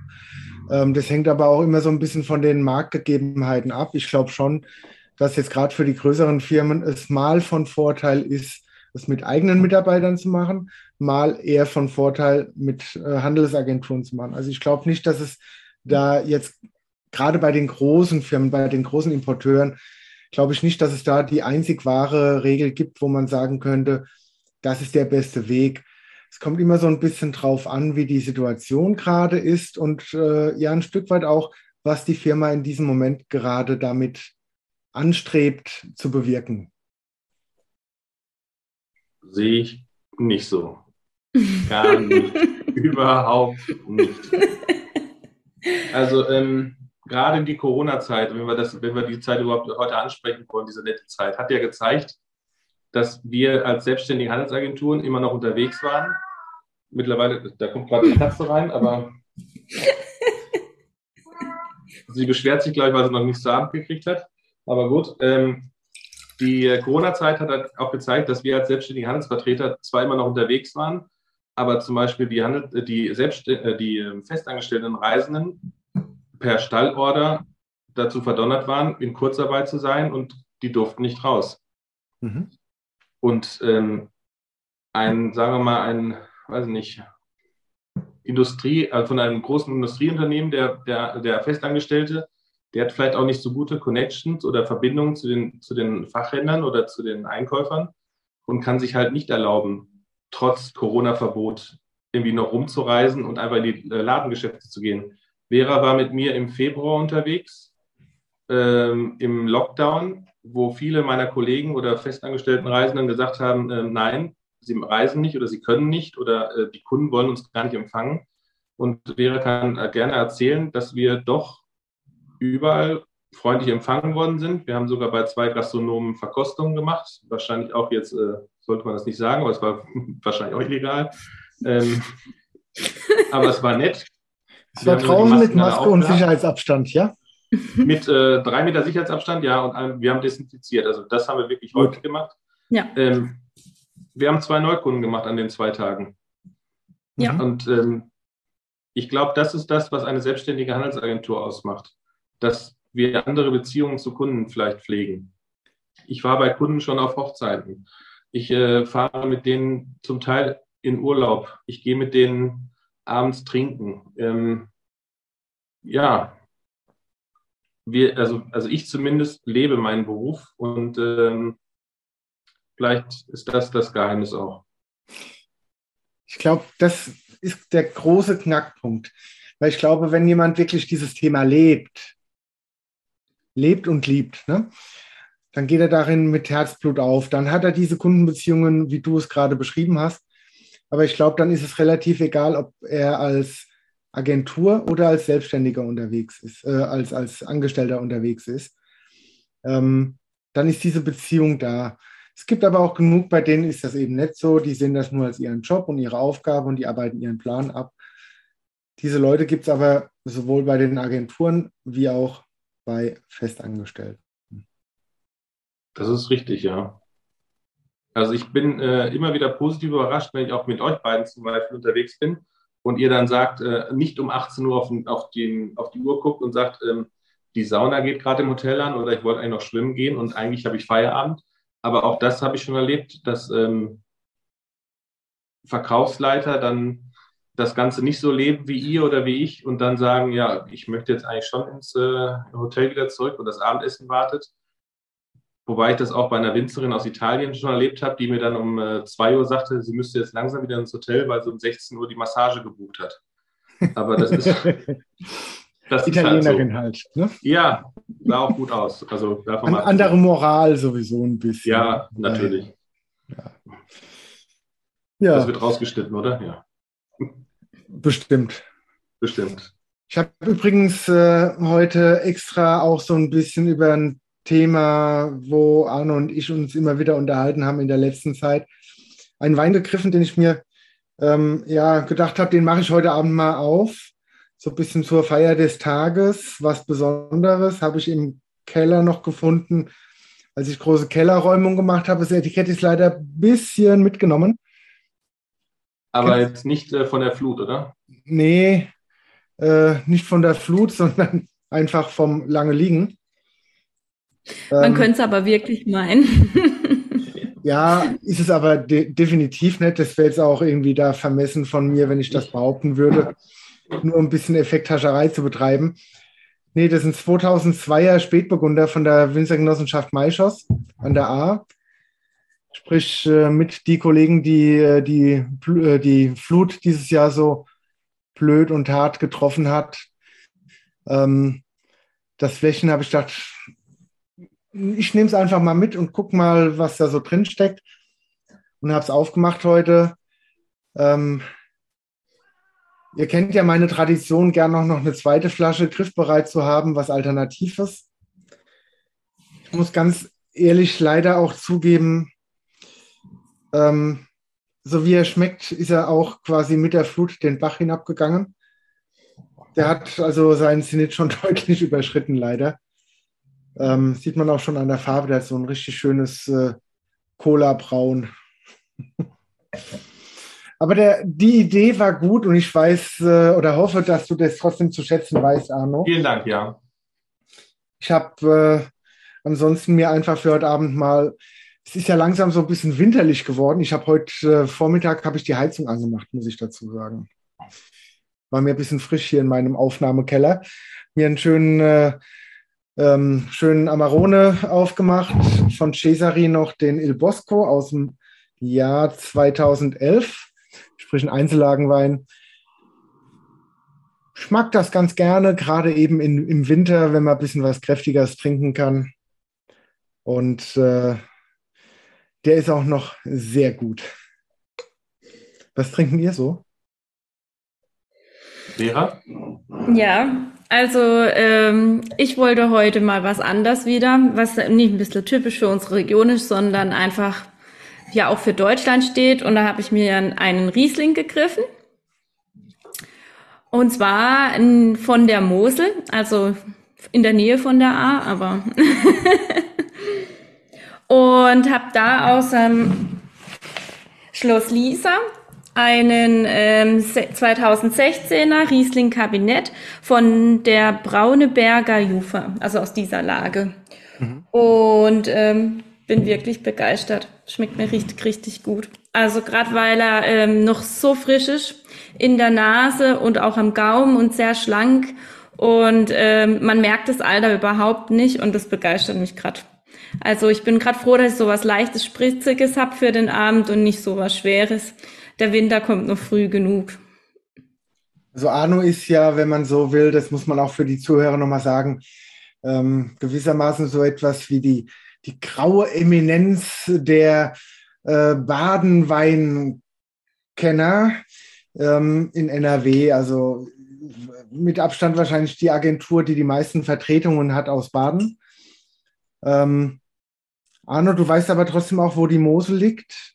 Ähm, das hängt aber auch immer so ein bisschen von den Marktgegebenheiten ab. Ich glaube schon, dass jetzt gerade für die größeren Firmen es mal von Vorteil ist, es mit eigenen Mitarbeitern zu machen, mal eher von Vorteil mit äh, Handelsagenturen zu machen. Also ich glaube nicht, dass es da jetzt gerade bei den großen Firmen, bei den großen Importeuren, glaube ich nicht, dass es da die einzig wahre Regel gibt, wo man sagen könnte, das ist der beste Weg. Es kommt immer so ein bisschen drauf an, wie die Situation gerade ist und äh, ja, ein Stück weit auch, was die Firma in diesem Moment gerade damit anstrebt zu bewirken. Sehe ich nicht so. Gar [laughs] nicht. Überhaupt nicht. Also ähm, gerade in die Corona-Zeit, wenn wir das, wenn wir die Zeit überhaupt heute ansprechen wollen, diese nette Zeit, hat ja gezeigt, dass wir als selbstständige Handelsagenturen immer noch unterwegs waren. Mittlerweile, da kommt gerade eine Katze rein, aber sie beschwert sich gleich, weil sie noch nichts zu Abend gekriegt hat. Aber gut, ähm, die Corona-Zeit hat auch gezeigt, dass wir als selbstständige Handelsvertreter zwar immer noch unterwegs waren, aber zum Beispiel die, Handel, die, Selbst, äh, die ähm, festangestellten Reisenden per Stallorder dazu verdonnert waren, in Kurzarbeit zu sein und die durften nicht raus. Mhm. Und ähm, ein, sagen wir mal, ein, weiß nicht, Industrie, also von einem großen Industrieunternehmen, der, der, der Festangestellte, der hat vielleicht auch nicht so gute Connections oder Verbindungen zu den, zu den Fachhändlern oder zu den Einkäufern und kann sich halt nicht erlauben, trotz Corona-Verbot irgendwie noch rumzureisen und einfach in die äh, Ladengeschäfte zu gehen. Vera war mit mir im Februar unterwegs, ähm, im Lockdown wo viele meiner Kollegen oder festangestellten Reisenden gesagt haben, äh, nein, sie reisen nicht oder sie können nicht oder äh, die Kunden wollen uns gar nicht empfangen. Und Vera kann äh, gerne erzählen, dass wir doch überall freundlich empfangen worden sind. Wir haben sogar bei zwei Gastronomen Verkostungen gemacht. Wahrscheinlich auch jetzt, äh, sollte man das nicht sagen, aber es war [laughs] wahrscheinlich auch illegal. Ähm, aber es war nett. Es war draußen mit Maske und Sicherheitsabstand, ja? mit äh, drei Meter Sicherheitsabstand, ja, und ein, wir haben desinfiziert. Also das haben wir wirklich Gut. häufig gemacht. Ja. Ähm, wir haben zwei Neukunden gemacht an den zwei Tagen. Ja. Und ähm, ich glaube, das ist das, was eine selbstständige Handelsagentur ausmacht, dass wir andere Beziehungen zu Kunden vielleicht pflegen. Ich war bei Kunden schon auf Hochzeiten. Ich äh, fahre mit denen zum Teil in Urlaub. Ich gehe mit denen abends trinken. Ähm, ja, wir, also, also ich zumindest lebe meinen Beruf und ähm, vielleicht ist das das Geheimnis auch. Ich glaube, das ist der große Knackpunkt. Weil ich glaube, wenn jemand wirklich dieses Thema lebt, lebt und liebt, ne, dann geht er darin mit Herzblut auf. Dann hat er diese Kundenbeziehungen, wie du es gerade beschrieben hast. Aber ich glaube, dann ist es relativ egal, ob er als Agentur oder als Selbstständiger unterwegs ist, äh, als, als Angestellter unterwegs ist. Ähm, dann ist diese Beziehung da. Es gibt aber auch genug, bei denen ist das eben nicht so. Die sehen das nur als ihren Job und ihre Aufgabe und die arbeiten ihren Plan ab. Diese Leute gibt es aber sowohl bei den Agenturen wie auch bei Festangestellten. Das ist richtig, ja. Also ich bin äh, immer wieder positiv überrascht, wenn ich auch mit euch beiden zum Beispiel unterwegs bin und ihr dann sagt, äh, nicht um 18 Uhr auf, auf, den, auf die Uhr guckt und sagt, ähm, die Sauna geht gerade im Hotel an oder ich wollte eigentlich noch schwimmen gehen und eigentlich habe ich Feierabend, aber auch das habe ich schon erlebt, dass ähm, Verkaufsleiter dann das Ganze nicht so leben wie ihr oder wie ich und dann sagen, ja, ich möchte jetzt eigentlich schon ins äh, Hotel wieder zurück und das Abendessen wartet. Wobei ich das auch bei einer Winzerin aus Italien schon erlebt habe, die mir dann um äh, 2 Uhr sagte, sie müsste jetzt langsam wieder ins Hotel, weil sie um 16 Uhr die Massage gebucht hat. Aber das ist. [laughs] Das Italienerin halt, so. halt, ne? Ja, sah auch gut aus. Also davon An, andere Moral sowieso ein bisschen. Ja, natürlich. Ja. ja. Das wird rausgeschnitten, oder? Ja. Bestimmt. Bestimmt. Ich habe übrigens äh, heute extra auch so ein bisschen über ein Thema, wo Arno und ich uns immer wieder unterhalten haben in der letzten Zeit, einen Wein gegriffen, den ich mir ähm, ja gedacht habe, den mache ich heute Abend mal auf so ein bisschen zur Feier des Tages. Was Besonderes habe ich im Keller noch gefunden, als ich große Kellerräumung gemacht habe. Das Etikett ist leider ein bisschen mitgenommen. Aber Kennst jetzt nicht äh, von der Flut, oder? Nee, äh, nicht von der Flut, [laughs] sondern einfach vom lange Liegen. Man ähm, könnte es aber wirklich meinen. [laughs] ja, ist es aber de definitiv nicht. Das wäre jetzt auch irgendwie da vermessen von mir, wenn ich das behaupten würde nur ein bisschen Effekthascherei zu betreiben. Nee, das sind 2002er Spätburgunder von der Winzergenossenschaft Maischoss an der A. Sprich, äh, mit die Kollegen, die, äh, die äh, die Flut dieses Jahr so blöd und hart getroffen hat. Ähm, das Flächen habe ich gedacht, ich nehme es einfach mal mit und guck mal, was da so drin steckt. Und habe es aufgemacht heute. Ähm, Ihr kennt ja meine Tradition, gern noch, noch eine zweite Flasche griffbereit zu haben, was Alternatives. Ich muss ganz ehrlich leider auch zugeben, ähm, so wie er schmeckt, ist er auch quasi mit der Flut den Bach hinabgegangen. Der hat also seinen Zenit schon [laughs] deutlich überschritten, leider. Ähm, sieht man auch schon an der Farbe, der hat so ein richtig schönes äh, Cola-Braun. [laughs] Aber der, die Idee war gut und ich weiß äh, oder hoffe, dass du das trotzdem zu schätzen weißt, Arno. Vielen Dank, ja. Ich habe äh, ansonsten mir einfach für heute Abend mal, es ist ja langsam so ein bisschen winterlich geworden. Ich habe heute äh, Vormittag habe ich die Heizung angemacht, muss ich dazu sagen. War mir ein bisschen frisch hier in meinem Aufnahmekeller. Mir einen schönen äh, ähm, schönen Amarone aufgemacht, von Cesari noch den Il Bosco aus dem Jahr 2011 sprich ein Einzellagenwein. Ich mag das ganz gerne, gerade eben in, im Winter, wenn man ein bisschen was Kräftigeres trinken kann. Und äh, der ist auch noch sehr gut. Was trinken ihr so? Vera? Ja, also ähm, ich wollte heute mal was anders wieder, was nicht ein bisschen typisch für unsere Region ist, sondern einfach ja auch für Deutschland steht. Und da habe ich mir einen Riesling gegriffen. Und zwar von der Mosel, also in der Nähe von der A, aber. [laughs] und habe da aus ähm, Schloss Lisa einen ähm, 2016er Riesling Kabinett von der Brauneberger Jufa, also aus dieser Lage. Mhm. Und ähm, bin wirklich begeistert. Schmeckt mir richtig, richtig gut. Also gerade weil er ähm, noch so frisch ist in der Nase und auch am Gaumen und sehr schlank. Und ähm, man merkt das Alter überhaupt nicht und das begeistert mich gerade. Also ich bin gerade froh, dass ich sowas leichtes, spritziges hab für den Abend und nicht sowas Schweres der Winter kommt noch früh genug. Also Arno ist ja, wenn man so will, das muss man auch für die Zuhörer nochmal sagen, ähm, gewissermaßen so etwas wie die, die graue Eminenz der äh, Badenweinkenner ähm, in NRW. Also mit Abstand wahrscheinlich die Agentur, die die meisten Vertretungen hat aus Baden. Ähm, Arno, du weißt aber trotzdem auch, wo die Mosel liegt.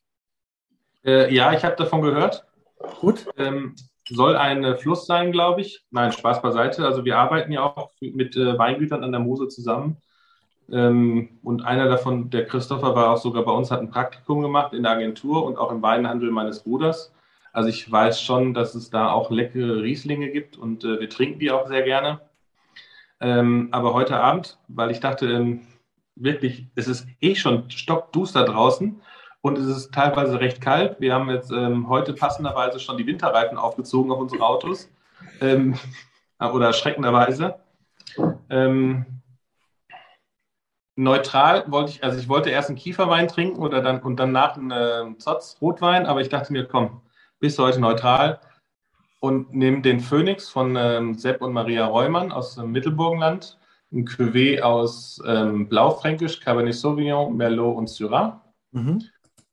Äh, ja, ich habe davon gehört. Gut. Ähm, soll ein Fluss sein, glaube ich. Nein, Spaß beiseite. Also wir arbeiten ja auch mit äh, Weingütern an der Mosel zusammen. Ähm, und einer davon, der Christopher, war auch sogar bei uns, hat ein Praktikum gemacht in der Agentur und auch im Weinhandel meines Bruders. Also ich weiß schon, dass es da auch leckere Rieslinge gibt und äh, wir trinken die auch sehr gerne. Ähm, aber heute Abend, weil ich dachte, ähm, wirklich, es ist eh schon stockduster draußen und es ist teilweise recht kalt. Wir haben jetzt ähm, heute passenderweise schon die Winterreifen aufgezogen auf unsere Autos ähm, [laughs] oder erschreckenderweise. Ähm, neutral wollte ich, also ich wollte erst einen Kieferwein trinken oder dann und danach einen äh, Zotz Rotwein, aber ich dachte mir, komm, bis heute neutral und nehme den Phoenix von ähm, Sepp und Maria Reumann aus dem Mittelburgenland, ein Cuvée aus ähm, Blaufränkisch, Cabernet Sauvignon, Merlot und Syrah. Mhm.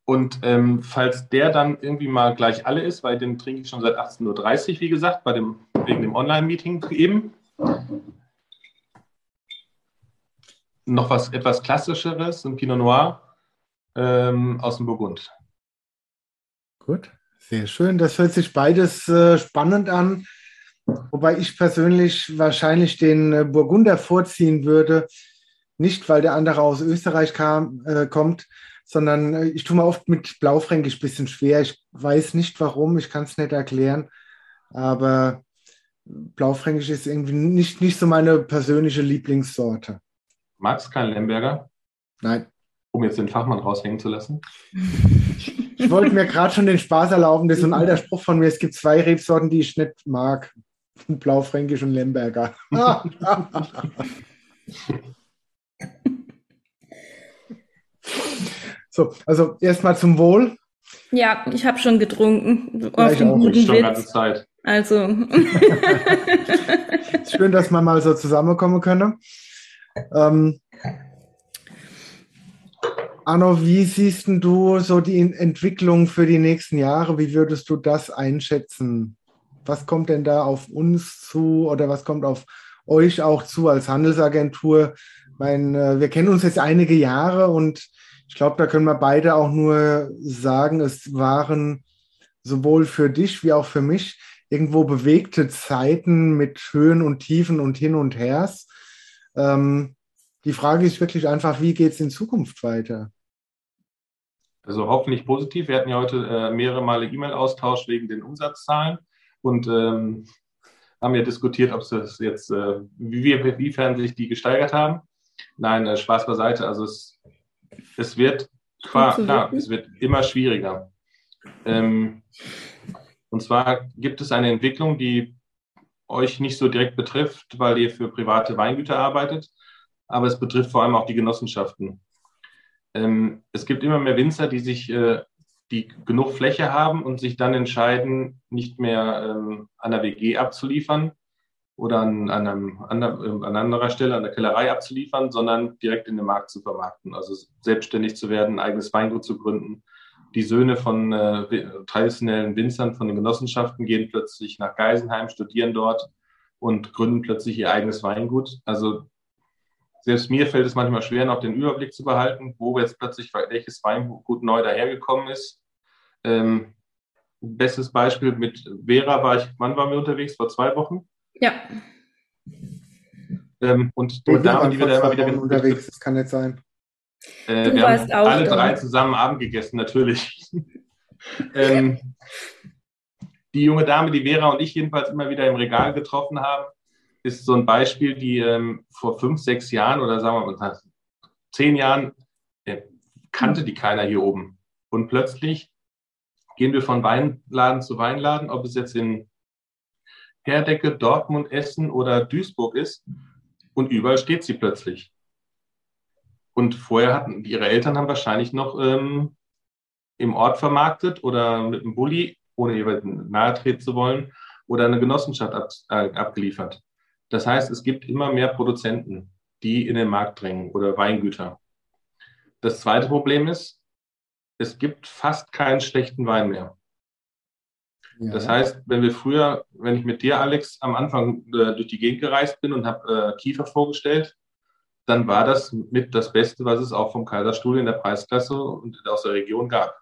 Und ähm, falls der dann irgendwie mal gleich alle ist, weil den trinke ich schon seit 18.30 Uhr, wie gesagt, bei dem, wegen dem Online-Meeting eben. Noch was etwas Klassischeres, ein Pinot Noir ähm, aus dem Burgund. Gut, sehr schön. Das hört sich beides äh, spannend an. Wobei ich persönlich wahrscheinlich den äh, Burgunder vorziehen würde. Nicht, weil der andere aus Österreich kam, äh, kommt, sondern äh, ich tue mir oft mit Blaufränkisch ein bisschen schwer. Ich weiß nicht warum, ich kann es nicht erklären, aber Blaufränkisch ist irgendwie nicht, nicht so meine persönliche Lieblingssorte. Magst du keinen Lemberger? Nein. Um jetzt den Fachmann raushängen zu lassen? [laughs] Ich wollte mir gerade schon den Spaß erlauben. Das ist so ein alter Spruch von mir. Es gibt zwei Rebsorten, die ich nicht mag. [laughs] Blaufränkisch und Lemberger. [laughs] So, also erstmal zum Wohl. Ja, ich habe schon getrunken. Ja, ich auch. Ich schon ganze Zeit. Also. [laughs] Schön, dass wir mal so zusammenkommen können. Ähm, Arno, wie siehst du so die Entwicklung für die nächsten Jahre? Wie würdest du das einschätzen? Was kommt denn da auf uns zu oder was kommt auf euch auch zu als Handelsagentur? Ich meine, äh, wir kennen uns jetzt einige Jahre und ich glaube, da können wir beide auch nur sagen, es waren sowohl für dich wie auch für mich irgendwo bewegte Zeiten mit Höhen und Tiefen und Hin und Hers. Ähm, die Frage ist wirklich einfach, wie geht es in Zukunft weiter? Also hoffentlich positiv. Wir hatten ja heute äh, mehrere Male E-Mail-Austausch wegen den Umsatzzahlen und ähm, haben ja diskutiert, ob es jetzt, äh, wie, wiefern sich die gesteigert haben. Nein, äh, Spaß beiseite. Also es es wird, klar, klar, es wird immer schwieriger. Ähm, und zwar gibt es eine Entwicklung, die euch nicht so direkt betrifft, weil ihr für private Weingüter arbeitet, aber es betrifft vor allem auch die Genossenschaften. Ähm, es gibt immer mehr Winzer, die sich, äh, die genug Fläche haben und sich dann entscheiden, nicht mehr ähm, an der WG abzuliefern, oder an, einem, an, an anderer Stelle, an der Kellerei abzuliefern, sondern direkt in den Markt zu vermarkten. Also selbstständig zu werden, ein eigenes Weingut zu gründen. Die Söhne von äh, traditionellen Winzern, von den Genossenschaften gehen plötzlich nach Geisenheim, studieren dort und gründen plötzlich ihr eigenes Weingut. Also selbst mir fällt es manchmal schwer, noch den Überblick zu behalten, wo jetzt plötzlich welches Weingut neu dahergekommen ist. Ähm, bestes Beispiel mit Vera war ich, wann waren wir unterwegs? Vor zwei Wochen? Ja. Ähm, und die Damen, die wir da immer wieder unterwegs, das kann nicht sein. Äh, wir haben alle da. drei zusammen Abend gegessen, natürlich. [laughs] ähm, die junge Dame, die Vera und ich jedenfalls immer wieder im Regal getroffen haben, ist so ein Beispiel, die ähm, vor fünf, sechs Jahren oder sagen wir mal zehn Jahren äh, kannte die keiner hier oben. Und plötzlich gehen wir von Weinladen zu Weinladen, ob es jetzt in Herdecke, Dortmund, Essen oder Duisburg ist. Und überall steht sie plötzlich. Und vorher hatten ihre Eltern haben wahrscheinlich noch ähm, im Ort vermarktet oder mit einem Bulli, ohne jemanden nahe treten zu wollen, oder eine Genossenschaft ab, äh, abgeliefert. Das heißt, es gibt immer mehr Produzenten, die in den Markt drängen oder Weingüter. Das zweite Problem ist, es gibt fast keinen schlechten Wein mehr. Ja. Das heißt, wenn wir früher, wenn ich mit dir, Alex, am Anfang äh, durch die Gegend gereist bin und habe äh, Kiefer vorgestellt, dann war das mit das Beste, was es auch vom Kaiserstuhl in der Preisklasse und aus der Region gab.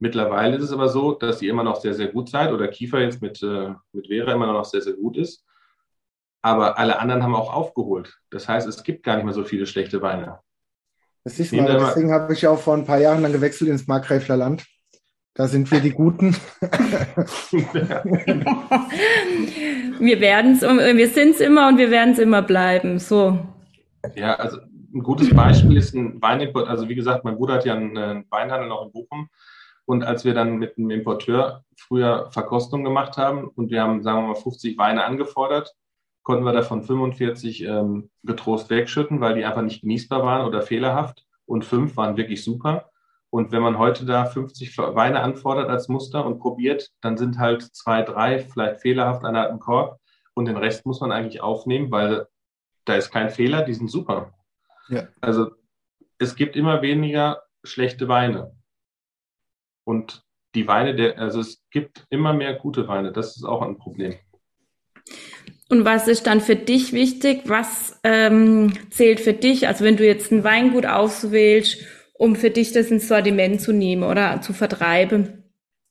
Mittlerweile ist es aber so, dass ihr immer noch sehr, sehr gut seid oder Kiefer jetzt mit, äh, mit Vera immer noch sehr, sehr gut ist. Aber alle anderen haben auch aufgeholt. Das heißt, es gibt gar nicht mehr so viele schlechte Weine. Das ist mal, deswegen habe ich auch vor ein paar Jahren dann gewechselt ins Markgräfler Land. Da sind wir die Guten. wir werden es, wir sind es immer und wir werden es immer bleiben. So. Ja, also ein gutes Beispiel ist ein Weinimport. Also wie gesagt, mein Bruder hat ja einen Weinhandel noch in Bochum und als wir dann mit einem Importeur früher Verkostung gemacht haben und wir haben, sagen wir mal, 50 Weine angefordert, konnten wir davon 45 ähm, getrost wegschütten, weil die einfach nicht genießbar waren oder fehlerhaft. Und fünf waren wirklich super. Und wenn man heute da 50 Weine anfordert als Muster und probiert, dann sind halt zwei, drei vielleicht fehlerhaft an einem Korb. Und den Rest muss man eigentlich aufnehmen, weil da ist kein Fehler, die sind super. Ja. Also es gibt immer weniger schlechte Weine. Und die Weine, der, also es gibt immer mehr gute Weine. Das ist auch ein Problem. Und was ist dann für dich wichtig? Was ähm, zählt für dich? Also wenn du jetzt ein Weingut auswählst, um für dich das ins Sortiment zu nehmen oder zu vertreiben,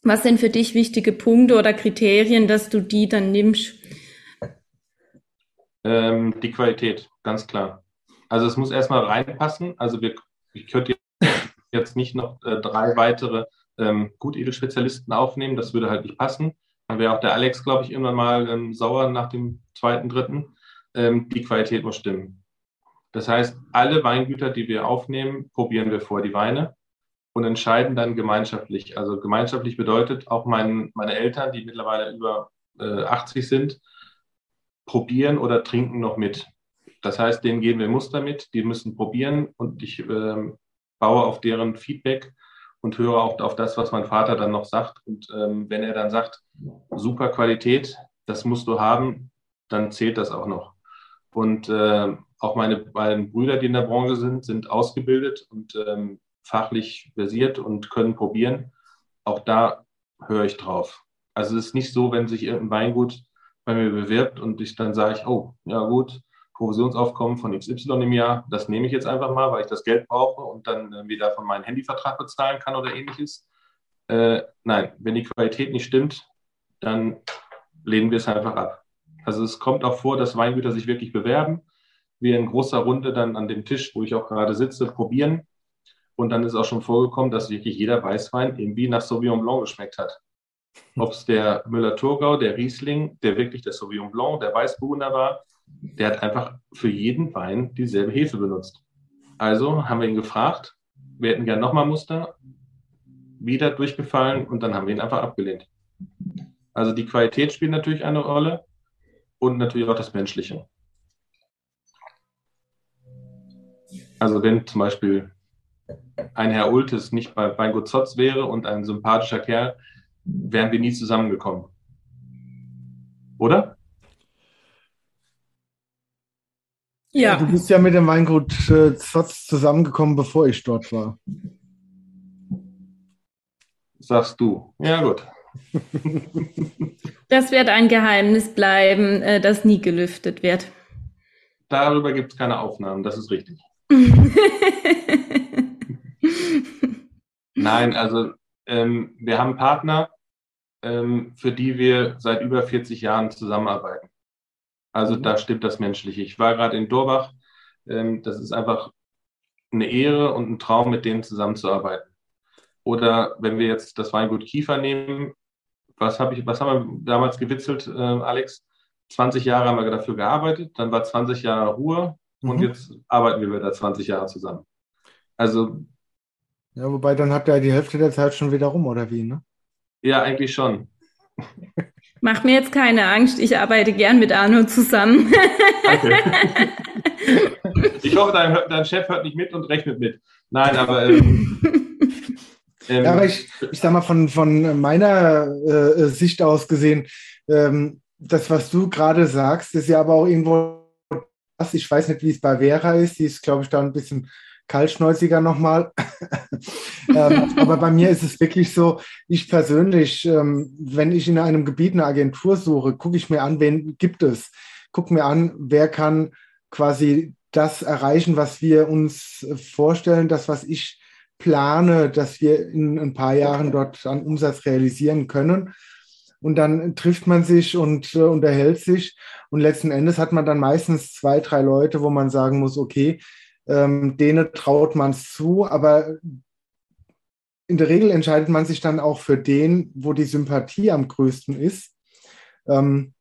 was sind für dich wichtige Punkte oder Kriterien, dass du die dann nimmst? Ähm, die Qualität, ganz klar. Also es muss erstmal reinpassen. Also wir, ich könnte jetzt nicht noch äh, drei weitere ähm, Gutedelsspezialisten aufnehmen, das würde halt nicht passen. Dann wäre auch der Alex, glaube ich, irgendwann mal ähm, sauer nach dem zweiten, dritten. Ähm, die Qualität muss stimmen. Das heißt, alle Weingüter, die wir aufnehmen, probieren wir vor die Weine und entscheiden dann gemeinschaftlich. Also gemeinschaftlich bedeutet auch mein, meine Eltern, die mittlerweile über äh, 80 sind, probieren oder trinken noch mit. Das heißt, denen geben wir Muster mit, die müssen probieren und ich äh, baue auf deren Feedback und höre auch auf das, was mein Vater dann noch sagt. Und ähm, wenn er dann sagt, super Qualität, das musst du haben, dann zählt das auch noch. Und äh, auch meine beiden Brüder, die in der Branche sind, sind ausgebildet und ähm, fachlich versiert und können probieren. Auch da höre ich drauf. Also es ist nicht so, wenn sich irgendein Weingut bei mir bewirbt und ich dann sage ich, oh, ja gut, Provisionsaufkommen von XY im Jahr, das nehme ich jetzt einfach mal, weil ich das Geld brauche und dann äh, wieder von meinem Handyvertrag bezahlen kann oder ähnliches. Äh, nein, wenn die Qualität nicht stimmt, dann lehnen wir es einfach ab. Also es kommt auch vor, dass Weingüter sich wirklich bewerben, wir in großer Runde dann an dem Tisch, wo ich auch gerade sitze, probieren. Und dann ist auch schon vorgekommen, dass wirklich jeder Weißwein irgendwie nach Sauvignon Blanc geschmeckt hat. Ob es der Müller-Thurgau, der Riesling, der wirklich der Sauvignon Blanc, der Weißburgunder war, der hat einfach für jeden Wein dieselbe Hefe benutzt. Also haben wir ihn gefragt, wir hätten gerne nochmal Muster, wieder durchgefallen und dann haben wir ihn einfach abgelehnt. Also die Qualität spielt natürlich eine Rolle und natürlich auch das Menschliche. Also wenn zum Beispiel ein Herr Ultes nicht bei Weingut Zotz wäre und ein sympathischer Kerl, wären wir nie zusammengekommen. Oder? Ja. Du bist ja mit dem Weingut äh, Zotz zusammengekommen, bevor ich dort war. Sagst du. Ja, gut. [laughs] Das wird ein Geheimnis bleiben, äh, das nie gelüftet wird. Darüber gibt es keine Aufnahmen, das ist richtig. [laughs] Nein, also ähm, wir haben Partner, ähm, für die wir seit über 40 Jahren zusammenarbeiten. Also mhm. da stimmt das Menschliche. Ich war gerade in Dorbach. Ähm, das ist einfach eine Ehre und ein Traum, mit denen zusammenzuarbeiten. Oder wenn wir jetzt das Weingut Kiefer nehmen, was, hab ich, was haben wir damals gewitzelt, äh, Alex? 20 Jahre haben wir dafür gearbeitet, dann war 20 Jahre Ruhe mhm. und jetzt arbeiten wir wieder 20 Jahre zusammen. Also. Ja, wobei dann hat er die Hälfte der Zeit schon wieder rum, oder wie, ne? Ja, eigentlich schon. [laughs] Mach mir jetzt keine Angst, ich arbeite gern mit Arno zusammen. Danke. [laughs] Ich hoffe, dein, dein, Chef hört nicht mit und rechnet mit. Nein, aber. Ähm, ähm, [laughs] ja, aber ich, ich sag mal, von, von meiner äh, Sicht aus gesehen, ähm, das, was du gerade sagst, ist ja aber auch irgendwo. Ich weiß nicht, wie es bei Vera ist. Die ist, glaube ich, da ein bisschen kaltschnäuziger nochmal. [laughs] ähm, aber bei mir ist es wirklich so, ich persönlich, ähm, wenn ich in einem Gebiet eine Agentur suche, gucke ich mir an, wen gibt es. Gucke mir an, wer kann quasi das erreichen, was wir uns vorstellen, das, was ich plane, dass wir in ein paar Jahren dort an Umsatz realisieren können. Und dann trifft man sich und äh, unterhält sich. Und letzten Endes hat man dann meistens zwei, drei Leute, wo man sagen muss, okay, ähm, denen traut man es zu, aber in der Regel entscheidet man sich dann auch für den, wo die Sympathie am größten ist. Ähm,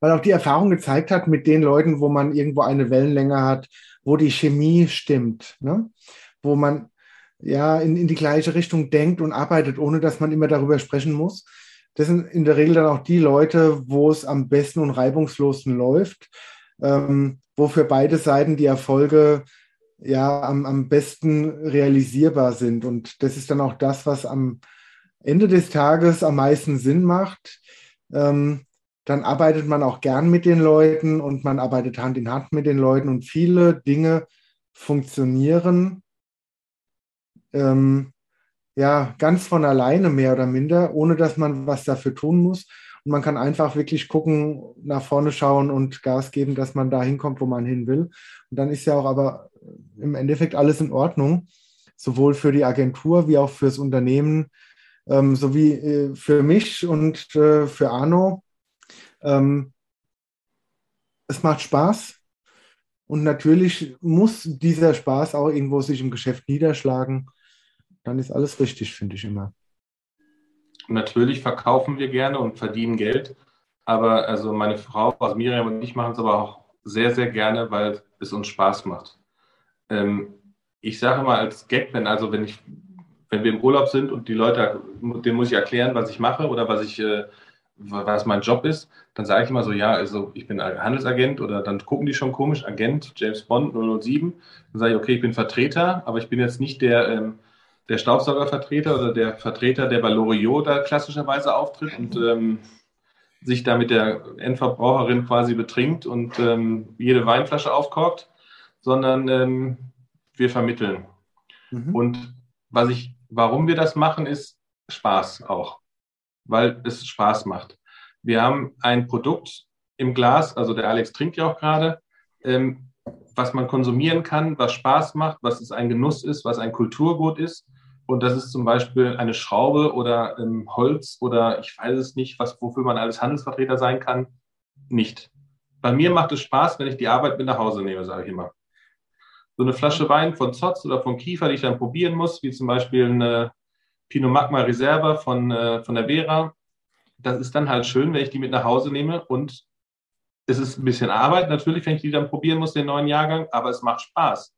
weil auch die Erfahrung gezeigt hat mit den Leuten, wo man irgendwo eine Wellenlänge hat, wo die Chemie stimmt, ne? wo man ja in, in die gleiche Richtung denkt und arbeitet, ohne dass man immer darüber sprechen muss. Das sind in der Regel dann auch die Leute, wo es am besten und reibungslosen läuft, ähm, wo für beide Seiten die Erfolge ja am, am besten realisierbar sind. Und das ist dann auch das, was am Ende des Tages am meisten Sinn macht. Ähm, dann arbeitet man auch gern mit den Leuten und man arbeitet Hand in Hand mit den Leuten und viele Dinge funktionieren ähm, ja ganz von alleine mehr oder minder, ohne dass man was dafür tun muss. Und man kann einfach wirklich gucken, nach vorne schauen und Gas geben, dass man da hinkommt, wo man hin will. Und dann ist ja auch aber im Endeffekt alles in Ordnung, sowohl für die Agentur wie auch fürs Unternehmen, ähm, sowie äh, für mich und äh, für Arno. Ähm, es macht Spaß. Und natürlich muss dieser Spaß auch irgendwo sich im Geschäft niederschlagen. Dann ist alles richtig, finde ich immer. Natürlich verkaufen wir gerne und verdienen Geld. Aber also meine Frau, also Miriam und ich machen es aber auch sehr, sehr gerne, weil es uns Spaß macht. Ähm, ich sage mal als Gag, wenn also wenn ich, wenn wir im Urlaub sind und die Leute, denen muss ich erklären, was ich mache oder was ich äh, was mein Job ist, dann sage ich immer so, ja, also ich bin Handelsagent oder dann gucken die schon komisch, Agent James Bond 007. Dann sage ich, okay, ich bin Vertreter, aber ich bin jetzt nicht der, ähm, der Staubsaugervertreter oder der Vertreter, der bei Loriot da klassischerweise auftritt und ähm, sich da mit der Endverbraucherin quasi betrinkt und ähm, jede Weinflasche aufkorkt, sondern ähm, wir vermitteln. Mhm. Und was ich, warum wir das machen, ist Spaß auch weil es Spaß macht. Wir haben ein Produkt im Glas, also der Alex trinkt ja auch gerade, ähm, was man konsumieren kann, was Spaß macht, was es ein Genuss ist, was ein Kulturgut ist. Und das ist zum Beispiel eine Schraube oder ähm, Holz oder ich weiß es nicht, was, wofür man als Handelsvertreter sein kann. Nicht. Bei mir macht es Spaß, wenn ich die Arbeit mit nach Hause nehme, sage ich immer. So eine Flasche Wein von Zotz oder von Kiefer, die ich dann probieren muss, wie zum Beispiel eine Pinot Magma Reserva von, äh, von der Vera. Das ist dann halt schön, wenn ich die mit nach Hause nehme und es ist ein bisschen Arbeit natürlich, wenn ich die dann probieren muss, den neuen Jahrgang, aber es macht Spaß.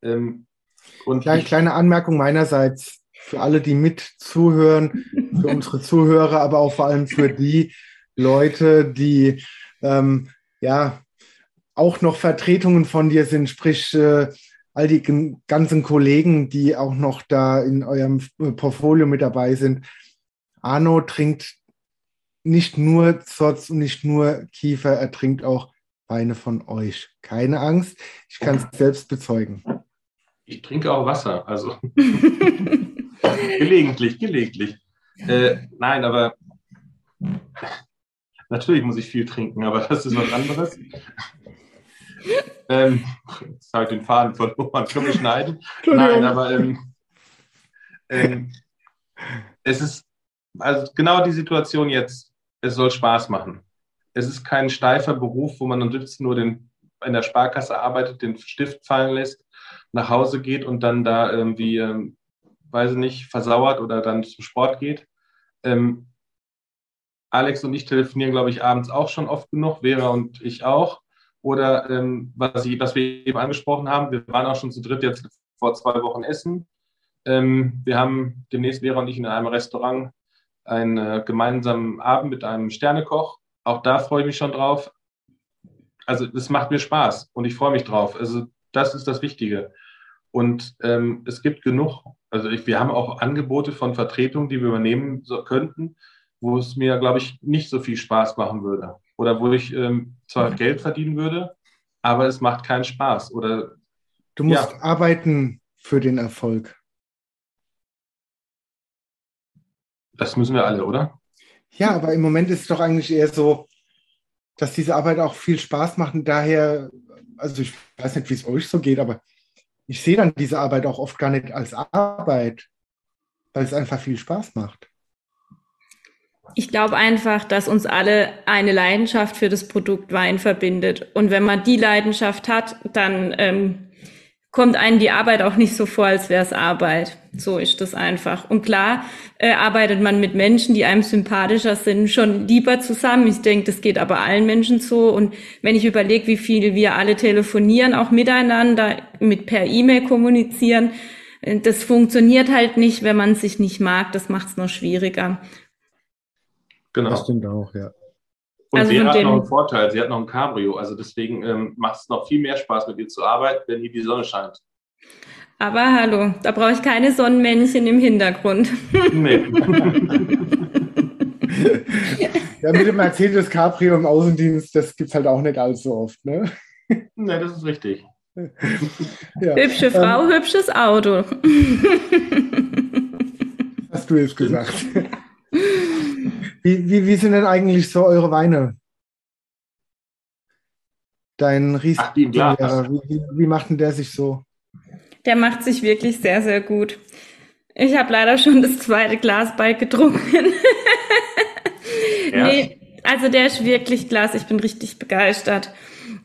Ähm, und Kleine, kleine Anmerkung meinerseits für alle, die mit zuhören, für unsere Zuhörer, aber auch vor allem für die Leute, die ähm, ja auch noch Vertretungen von dir sind, sprich äh, all die ganzen Kollegen, die auch noch da in eurem Portfolio mit dabei sind. Arno trinkt nicht nur Zotz und nicht nur Kiefer, er trinkt auch Weine von euch. Keine Angst, ich kann es selbst bezeugen. Ich trinke auch Wasser, also [laughs] gelegentlich, gelegentlich. Äh, nein, aber natürlich muss ich viel trinken, aber das ist was anderes ähm, jetzt habe ich den Faden verloren, können wir schneiden? Nein, aber ähm, ähm, es ist also genau die Situation jetzt. Es soll Spaß machen. Es ist kein steifer Beruf, wo man dann sitzt, nur den, in der Sparkasse arbeitet, den Stift fallen lässt, nach Hause geht und dann da irgendwie, ähm, weiß ich nicht, versauert oder dann zum Sport geht. Ähm, Alex und ich telefonieren, glaube ich, abends auch schon oft genug, Vera und ich auch. Oder ähm, was, ich, was wir eben angesprochen haben, wir waren auch schon zu dritt jetzt vor zwei Wochen essen. Ähm, wir haben demnächst Vera und ich in einem Restaurant einen äh, gemeinsamen Abend mit einem Sternekoch. Auch da freue ich mich schon drauf. Also es macht mir Spaß und ich freue mich drauf. Also das ist das Wichtige. Und ähm, es gibt genug, also ich, wir haben auch Angebote von Vertretungen, die wir übernehmen so, könnten, wo es mir, glaube ich, nicht so viel Spaß machen würde. Oder wo ich ähm, zwar mhm. Geld verdienen würde, aber es macht keinen Spaß. Oder du musst ja. arbeiten für den Erfolg. Das müssen wir alle, oder? Ja, aber im Moment ist es doch eigentlich eher so, dass diese Arbeit auch viel Spaß macht. Und daher, also ich weiß nicht, wie es euch so geht, aber ich sehe dann diese Arbeit auch oft gar nicht als Arbeit, weil es einfach viel Spaß macht. Ich glaube einfach, dass uns alle eine Leidenschaft für das Produkt Wein verbindet. Und wenn man die Leidenschaft hat, dann ähm, kommt einem die Arbeit auch nicht so vor, als wäre es Arbeit. So ist das einfach. Und klar äh, arbeitet man mit Menschen, die einem sympathischer sind, schon lieber zusammen. Ich denke, das geht aber allen Menschen so. Und wenn ich überlege, wie viel wir alle telefonieren, auch miteinander, mit per E-Mail kommunizieren, äh, das funktioniert halt nicht, wenn man sich nicht mag. Das macht es noch schwieriger. Genau. Das stimmt auch, ja. Und also Vera hat noch einen Vorteil, sie hat noch ein Cabrio, also deswegen ähm, macht es noch viel mehr Spaß, mit ihr zu arbeiten, wenn hier die Sonne scheint. Aber hallo, da brauche ich keine Sonnenmännchen im Hintergrund. [laughs] Nee. [laughs] ja, mit dem Mercedes Cabrio im Außendienst, das gibt es halt auch nicht allzu oft, ne? Ne, das ist richtig. [laughs] Ja. Hübsche Frau, ähm, hübsches Auto. Hast du jetzt gesagt. Wie, wie, wie sind denn eigentlich so eure Weine? Dein Riesling, wie, wie macht denn der sich so? Der macht sich wirklich sehr, sehr gut. Ich habe leider schon das zweite Glas bald getrunken. [laughs] ja. Nee, also der ist wirklich klasse. Ich bin richtig begeistert.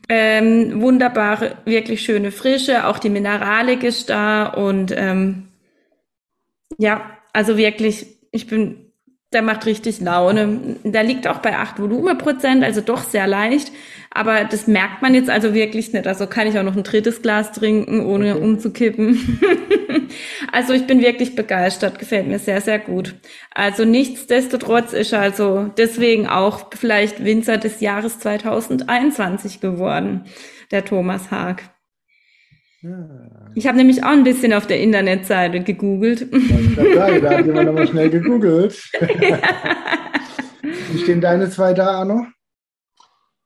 Ähm, wunderbare, wirklich schöne Frische. Auch die Mineralik ist da. Und ähm, ja, also wirklich, ich bin der macht richtig Laune. Der liegt auch bei 8 Volumenprozent, also doch sehr leicht. Aber das merkt man jetzt also wirklich nicht. Also kann ich auch noch ein drittes Glas trinken, ohne okay. umzukippen. [laughs] also ich bin wirklich begeistert. Gefällt mir sehr, sehr gut. Also nichtsdestotrotz ist er also deswegen auch vielleicht Winzer des Jahres 2021 geworden, der Thomas Haag. Ich habe nämlich auch ein bisschen auf der Internetseite gegoogelt. Sagen, da hat jemand nochmal schnell gegoogelt. [laughs] Wie stehen deine zwei da, Arno?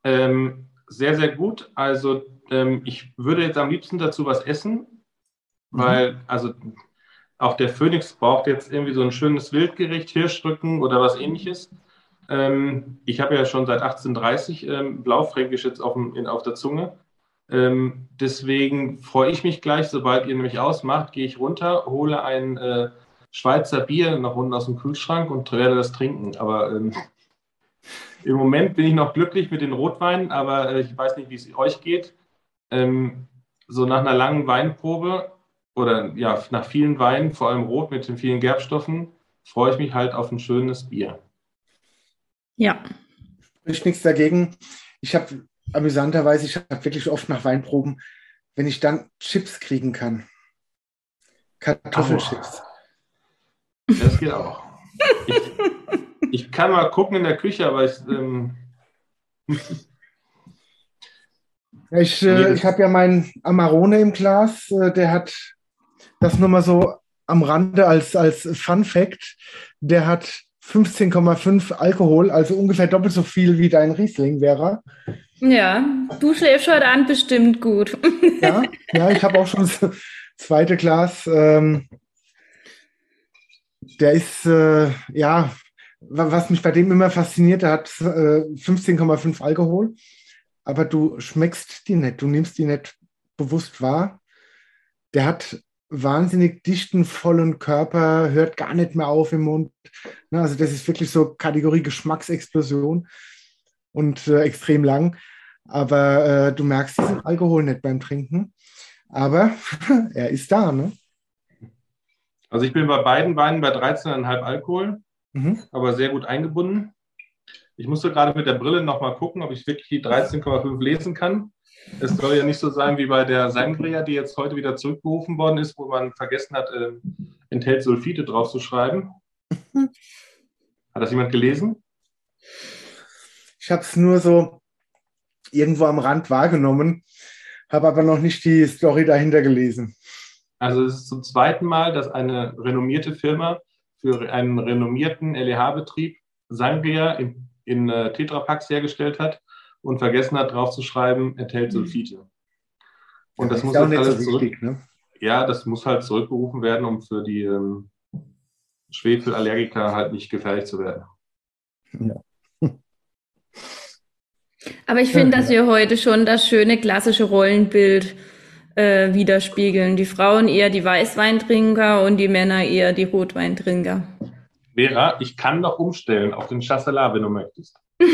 Ähm, sehr, sehr gut. Also ähm, ich würde jetzt am liebsten dazu was essen, mhm. weil also auch der Phoenix braucht jetzt irgendwie so ein schönes Wildgericht, Hirschrücken oder was ähnliches. Ähm, ich habe ja schon seit 1830 ähm, Blaufränkisch jetzt auf, dem, in, auf der Zunge. Ähm, deswegen freue ich mich gleich, sobald ihr nämlich ausmacht, gehe ich runter, hole ein äh, Schweizer Bier nach unten aus dem Kühlschrank und werde das trinken. Aber ähm, im Moment bin ich noch glücklich mit den Rotweinen, aber äh, ich weiß nicht, wie es euch geht. Ähm, so nach einer langen Weinprobe oder ja, nach vielen Weinen, vor allem rot mit den vielen Gerbstoffen, freue ich mich halt auf ein schönes Bier. Ja. Ich nichts dagegen. Ich habe amüsanterweise, ich habe wirklich oft nach Weinproben, wenn ich dann Chips kriegen kann. Kartoffelchips. Das geht auch. Ich, ich, kann mal gucken in der Küche, aber ich. Ähm [laughs] ich, äh, ich habe ja meinen Amarone im Glas, äh, der hat das nur mal so am Rande als, als Fun Fact. Der hat 15,5 Alkohol, also ungefähr doppelt so viel wie dein Riesling wäre. Ja, du schläfst heute an bestimmt gut. [laughs] Ja, ja ich habe auch schon das zweite Glas. Ähm, der ist, äh, ja, was mich bei dem immer fasziniert, der hat äh, 15,5 Alkohol, aber du schmeckst die nicht, du nimmst die nicht bewusst wahr. Der hat wahnsinnig dichten, vollen Körper, hört gar nicht mehr auf im Mund. Also das ist wirklich so Kategorie Geschmacksexplosion und äh, extrem lang. Aber äh, du merkst diesen Alkohol nicht beim Trinken. Aber [laughs] er ist da, ne? Also ich bin bei beiden Weinen bei 13,5 Alkohol, mhm. aber sehr gut eingebunden. Ich musste gerade mit der Brille nochmal gucken, ob ich wirklich die 13,5 lesen kann. Es soll ja nicht so sein wie bei der Sangria, die jetzt heute wieder zurückgerufen worden ist, wo man vergessen hat, äh, enthält Sulfite drauf zu schreiben. [laughs] Hat das jemand gelesen? Ich habe es nur so irgendwo am Rand wahrgenommen, habe aber noch nicht die Story dahinter gelesen. Also es ist zum zweiten Mal, dass eine renommierte Firma für einen renommierten LEH-Betrieb Sangria in, in äh, Tetrapacks hergestellt hat und vergessen hat, drauf zu schreiben, enthält mhm. Sulfite. Und das, das muss jetzt alles so wichtig, ne? Ja, das muss halt zurückgerufen werden, um für die ähm, Schwefelallergiker halt nicht gefährlich zu werden. Ja. Aber ich finde, dass wir heute schon das schöne klassische Rollenbild äh, widerspiegeln. Die Frauen eher die Weißweintrinker und die Männer eher die Rotweintrinker. Vera, ich kann doch umstellen auf den Chasselas, wenn du möchtest. [laughs] das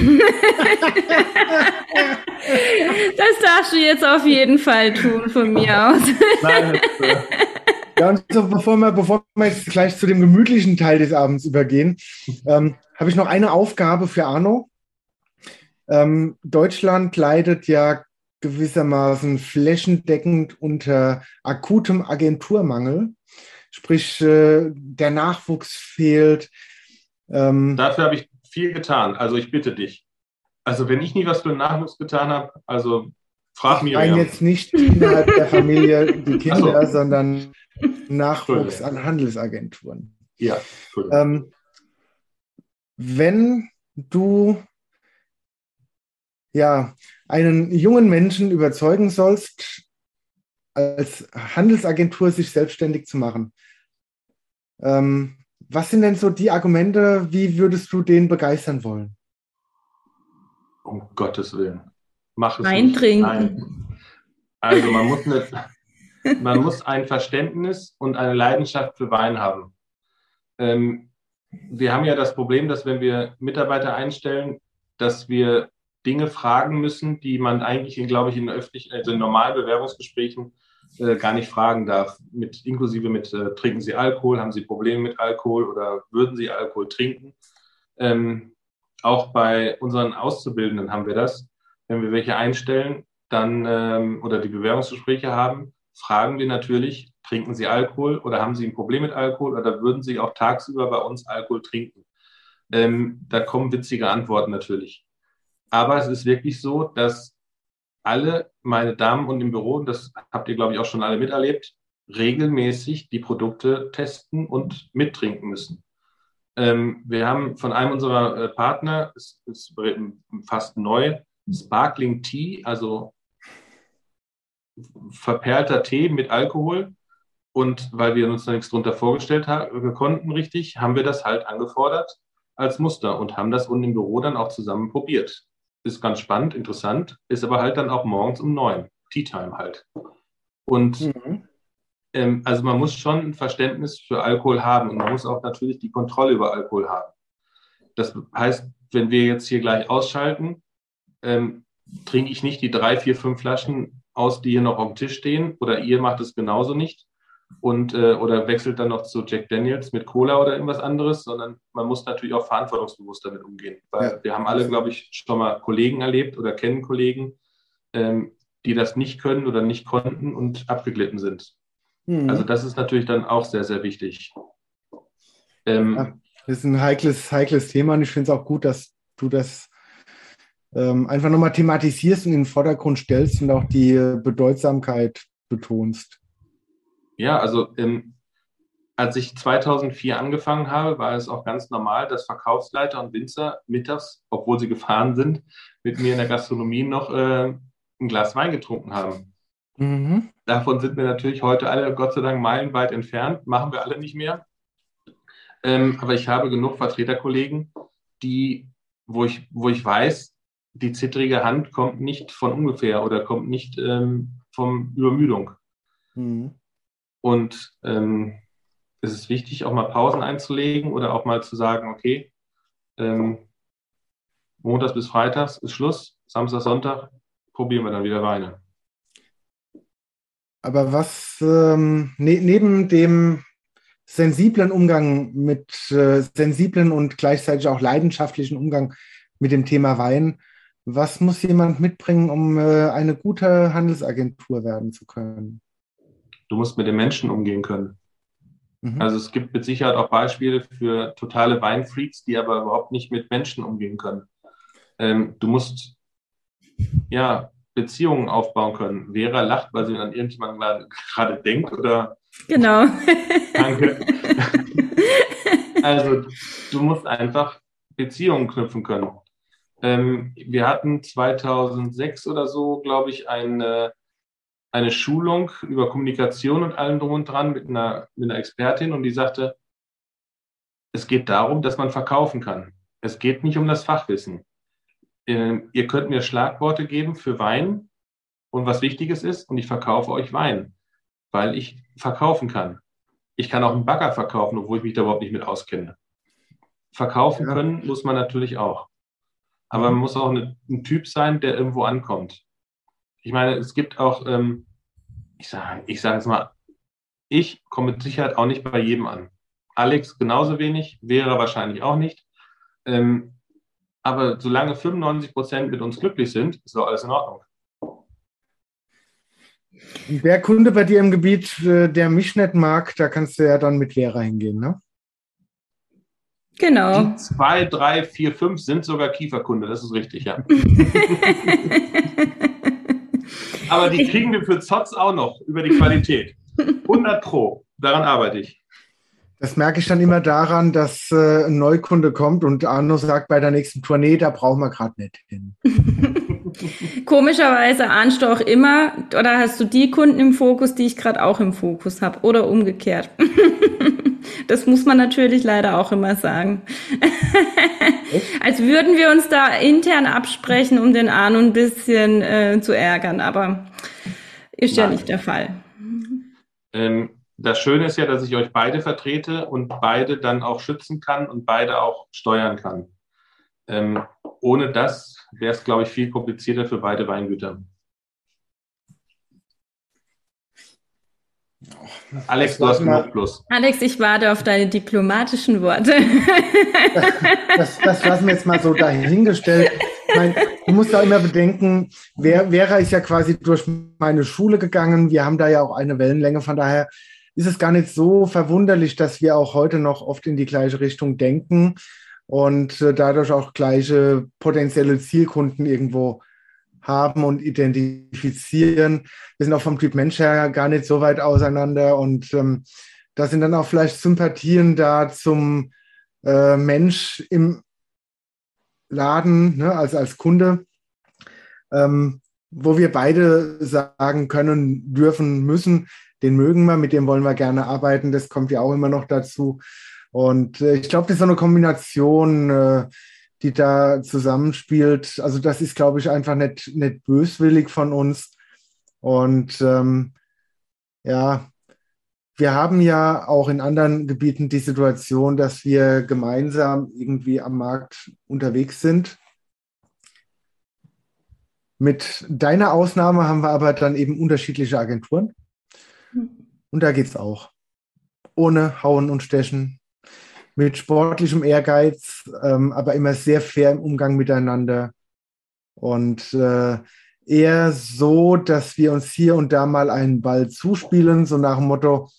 darfst du jetzt auf jeden Fall tun von mir aus. Nein, äh, ja, und so, bevor, wir, bevor wir jetzt gleich zu dem gemütlichen Teil des Abends übergehen, ähm, habe ich noch eine Aufgabe für Arno. Ähm, Deutschland leidet ja gewissermaßen flächendeckend unter akutem Agenturmangel. Sprich, äh, der Nachwuchs fehlt. Ähm, Dafür habe ich viel getan. Also ich bitte dich. Also wenn ich nie was für den Nachwuchs getan habe, also frag mich. Nein, jetzt nicht innerhalb der Familie die Kinder, so. sondern Nachwuchs an Handelsagenturen. Ja, ähm, wenn du ja, einen jungen Menschen überzeugen sollst, als Handelsagentur sich selbstständig zu machen. Ähm, was sind denn so die Argumente, wie würdest du den begeistern wollen? Um Gottes Willen. Mach es Eintrinken. Nein. Also man muss, eine, man muss ein Verständnis und eine Leidenschaft für Wein haben. Ähm, wir haben ja das Problem, dass wenn wir Mitarbeiter einstellen, dass wir Dinge fragen müssen, die man eigentlich, in, glaube ich, in öffentlichen, also in normalen Bewerbungsgesprächen äh, gar nicht fragen darf, mit, inklusive mit, äh, trinken Sie Alkohol, haben Sie Probleme mit Alkohol oder würden Sie Alkohol trinken? Ähm, auch bei unseren Auszubildenden haben wir das. Wenn wir welche einstellen, dann ähm, oder die Bewerbungsgespräche haben, fragen wir natürlich, trinken Sie Alkohol oder haben Sie ein Problem mit Alkohol oder würden Sie auch tagsüber bei uns Alkohol trinken? Ähm, da kommen witzige Antworten natürlich. Aber es ist wirklich so, dass alle meine Damen und im Büro, das habt ihr, glaube ich, auch schon alle miterlebt, regelmäßig die Produkte testen und mittrinken müssen. Ähm, wir haben von einem unserer äh, Partner, es ist fast neu, Sparkling Tea, also verperlter Tee mit Alkohol. Und weil wir uns da nichts drunter vorgestellt haben, konnten richtig, haben wir das halt angefordert als Muster und haben das unten im Büro dann auch zusammen probiert ist ganz spannend, interessant, ist aber halt dann auch morgens um neun, Tea Time halt. Und mhm. ähm, also man muss schon ein Verständnis für Alkohol haben und man muss auch natürlich die Kontrolle über Alkohol haben. Das heißt, wenn wir jetzt hier gleich ausschalten, ähm, trinke ich nicht die drei, vier, fünf Flaschen aus, die hier noch auf dem Tisch stehen, oder ihr macht es genauso nicht, und äh, oder wechselt dann noch zu Jack Daniels mit Cola oder irgendwas anderes, sondern man muss natürlich auch verantwortungsbewusst damit umgehen. Weil ja. wir haben alle, glaube ich, schon mal Kollegen erlebt oder kennen Kollegen, ähm, die das nicht können oder nicht konnten und abgeglitten sind. Mhm. Also das ist natürlich dann auch sehr, sehr wichtig. Ähm, ja, das ist ein heikles, heikles Thema und ich finde es auch gut, dass du das ähm, einfach nochmal thematisierst und in den Vordergrund stellst und auch die Bedeutsamkeit betonst. Ja, also ähm, als ich 2004 angefangen habe, war es auch ganz normal, dass Verkaufsleiter und Winzer mittags, obwohl sie gefahren sind, mit mir in der Gastronomie noch äh, ein Glas Wein getrunken haben. Mhm. Davon sind wir natürlich heute alle Gott sei Dank meilenweit entfernt, machen wir alle nicht mehr. Ähm, aber ich habe genug Vertreterkollegen, die, wo ich, wo ich weiß, die zittrige Hand kommt nicht von ungefähr oder kommt nicht ähm, vom Übermüdung. Mhm. Und ähm, es ist wichtig, auch mal Pausen einzulegen oder auch mal zu sagen, okay, ähm, Montags bis Freitags ist Schluss, Samstag, Sonntag probieren wir dann wieder Weine. Aber was ähm, ne, neben dem sensiblen Umgang mit äh, sensiblen und gleichzeitig auch leidenschaftlichen Umgang mit dem Thema Wein. Was muss jemand mitbringen, um äh, eine gute Handelsagentur werden zu können? Du musst mit den Menschen umgehen können. Mhm. Also es gibt mit Sicherheit auch Beispiele für totale Weinfreaks, die aber überhaupt nicht mit Menschen umgehen können. Ähm, du musst ja Beziehungen aufbauen können. Vera lacht, weil sie an irgendjemanden gerade denkt oder Genau. Danke. [laughs] also du musst einfach Beziehungen knüpfen können. Ähm, wir hatten 2006 oder so, glaube ich, eine, eine Schulung über Kommunikation und allem drum und dran mit einer, mit einer Expertin und die sagte, es geht darum, dass man verkaufen kann. Es geht nicht um das Fachwissen. Ähm, ihr könnt mir Schlagworte geben für Wein und was Wichtiges ist und ich verkaufe euch Wein, weil ich verkaufen kann. Ich kann auch einen Bagger verkaufen, obwohl ich mich da überhaupt nicht mit auskenne. Verkaufen ja. können muss man natürlich auch. Aber man muss auch eine, ein Typ sein, der irgendwo ankommt. Ich meine, es gibt auch, ähm, ich sage ich sag jetzt mal, ich komme mit Sicherheit auch nicht bei jedem an. Alex genauso wenig, wäre wahrscheinlich auch nicht. Ähm, aber solange 95 Prozent mit uns glücklich sind, ist doch alles in Ordnung. Wer Kunde bei dir im Gebiet, äh, der mich nicht mag, da kannst du ja dann mit Vera hingehen, ne? Genau. Die zwei, drei, vier, fünf sind sogar Kieferkunde, das ist richtig, ja. [laughs] Aber die kriegen wir für Zotz auch noch über die Qualität. 100 Pro, daran arbeite ich. Das merke ich dann immer daran, dass äh, ein Neukunde kommt und Arno sagt bei der nächsten Tournee, da brauchen wir gerade nicht hin. [laughs] Komischerweise ahnst du auch immer, oder hast du die Kunden im Fokus, die ich gerade auch im Fokus habe, oder umgekehrt. [laughs] das muss man natürlich leider auch immer sagen. Als würden wir uns da intern absprechen, um den Arno ein bisschen äh, zu ärgern, aber ist Nein. ja nicht der Fall. Ähm, das Schöne ist ja, dass ich euch beide vertrete und beide dann auch schützen kann und beide auch steuern kann. Ähm, ohne das wäre es, glaube ich, viel komplizierter für beide Weingüter. Alex, du hast genug Plus. Alex, ich warte auf deine diplomatischen Worte. Das, das lassen wir jetzt mal so dahingestellt. Meine, du musst da immer bedenken, Vera ist ja quasi durch meine Schule gegangen. Wir haben da ja auch eine Wellenlänge. Von daher ist es gar nicht so verwunderlich, dass wir auch heute noch oft in die gleiche Richtung denken und äh, dadurch auch gleiche potenzielle Zielkunden irgendwo haben und identifizieren. Wir sind auch vom Typ Mensch her gar nicht so weit auseinander und ähm, da sind dann auch vielleicht Sympathien da zum äh, Mensch im Laden, ne, also als Kunde, ähm, wo wir beide sagen können, dürfen, müssen, den mögen wir, mit dem wollen wir gerne arbeiten. Das kommt ja auch immer noch dazu. Und äh, ich glaube, das ist so eine Kombination, äh, die da zusammenspielt. Also das ist, glaube ich, einfach nicht, nicht böswillig von uns. Und ähm, ja, wir haben ja auch in anderen Gebieten die Situation, dass wir gemeinsam irgendwie am Markt unterwegs sind. Mit deiner Ausnahme haben wir aber dann eben unterschiedliche Agenturen. Und da geht es auch. Ohne Hauen und Stechen, mit sportlichem Ehrgeiz, ähm, aber immer sehr fair im Umgang miteinander. Und äh, eher so, dass wir uns hier und da mal einen Ball zuspielen, so nach dem Motto,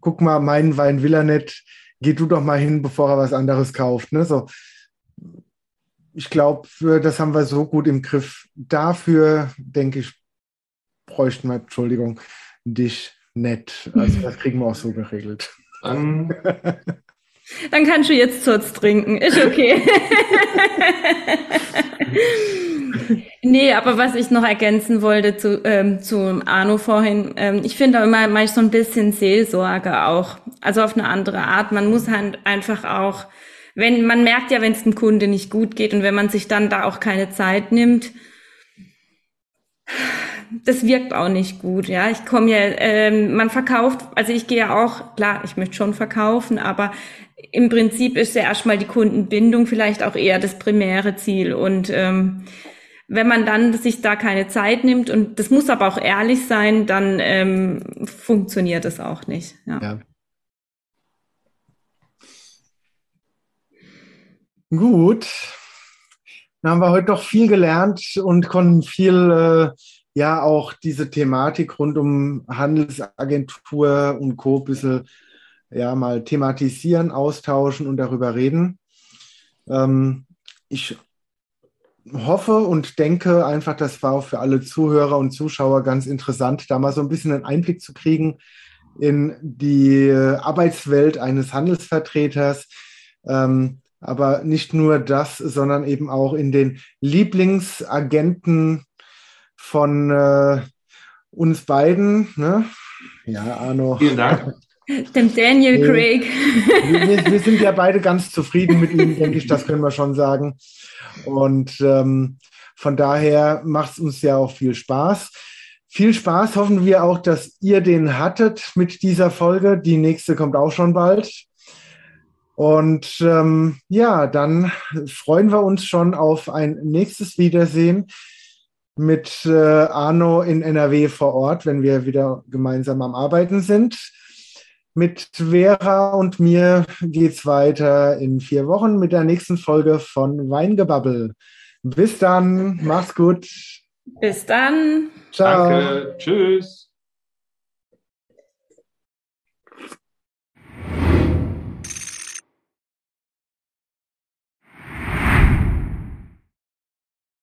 guck mal, meinen Wein will er nicht, geh du doch mal hin, bevor er was anderes kauft. Ne? So, ich glaube, das haben wir so gut im Griff. Dafür, denke ich, bräuchten wir, Entschuldigung, dich nett. Also das kriegen wir auch so geregelt. [laughs] Dann, kannst du jetzt Zurz trinken. Ist okay. [laughs] nee, aber was ich noch ergänzen wollte zu, ähm, zu Arno vorhin, ähm, ich finde auch immer manchmal so ein bisschen Seelsorge auch. Also auf eine andere Art. Man muss halt einfach auch, wenn, man merkt ja, wenn es dem Kunde nicht gut geht und wenn man sich dann da auch keine Zeit nimmt, das wirkt auch nicht gut, ja. Ich komme ja, ähm, man verkauft, also ich gehe ja auch, klar, ich möchte schon verkaufen, aber im Prinzip ist ja erstmal die Kundenbindung vielleicht auch eher das primäre Ziel. Und ähm, wenn man dann sich da keine Zeit nimmt, und das muss aber auch ehrlich sein, dann ähm, funktioniert es auch nicht. Ja. ja. Gut. Dann haben wir heute doch viel gelernt und konnten viel, äh, ja, auch diese Thematik rund um Handelsagentur und Co. ein bisschen, ja, mal thematisieren, austauschen und darüber reden. Ähm, ich hoffe und denke einfach, das war auch für alle Zuhörer und Zuschauer ganz interessant, da mal so ein bisschen einen Einblick zu kriegen in die Arbeitswelt eines Handelsvertreters. Ähm, aber nicht nur das, sondern eben auch in den Lieblingsagenten von äh, uns beiden. Ne? Ja, Arno. Vielen Dank. Dem Daniel Craig. Wir, wir, sind ja beide ganz zufrieden mit ihm, denke ich, das können wir schon sagen. Und ähm, von daher macht es uns ja auch viel Spaß. Viel Spaß hoffen wir auch, dass ihr den hattet mit dieser Folge. Die nächste kommt auch schon bald. Und ähm, ja, dann freuen wir uns schon auf ein nächstes Wiedersehen mit äh, Arno in NRW vor Ort, wenn wir wieder gemeinsam am Arbeiten sind. Mit Vera und mir geht's weiter in vier Wochen mit der nächsten Folge von Weingebabbel. Bis dann, mach's gut. Bis dann. Ciao. Danke. Tschüss.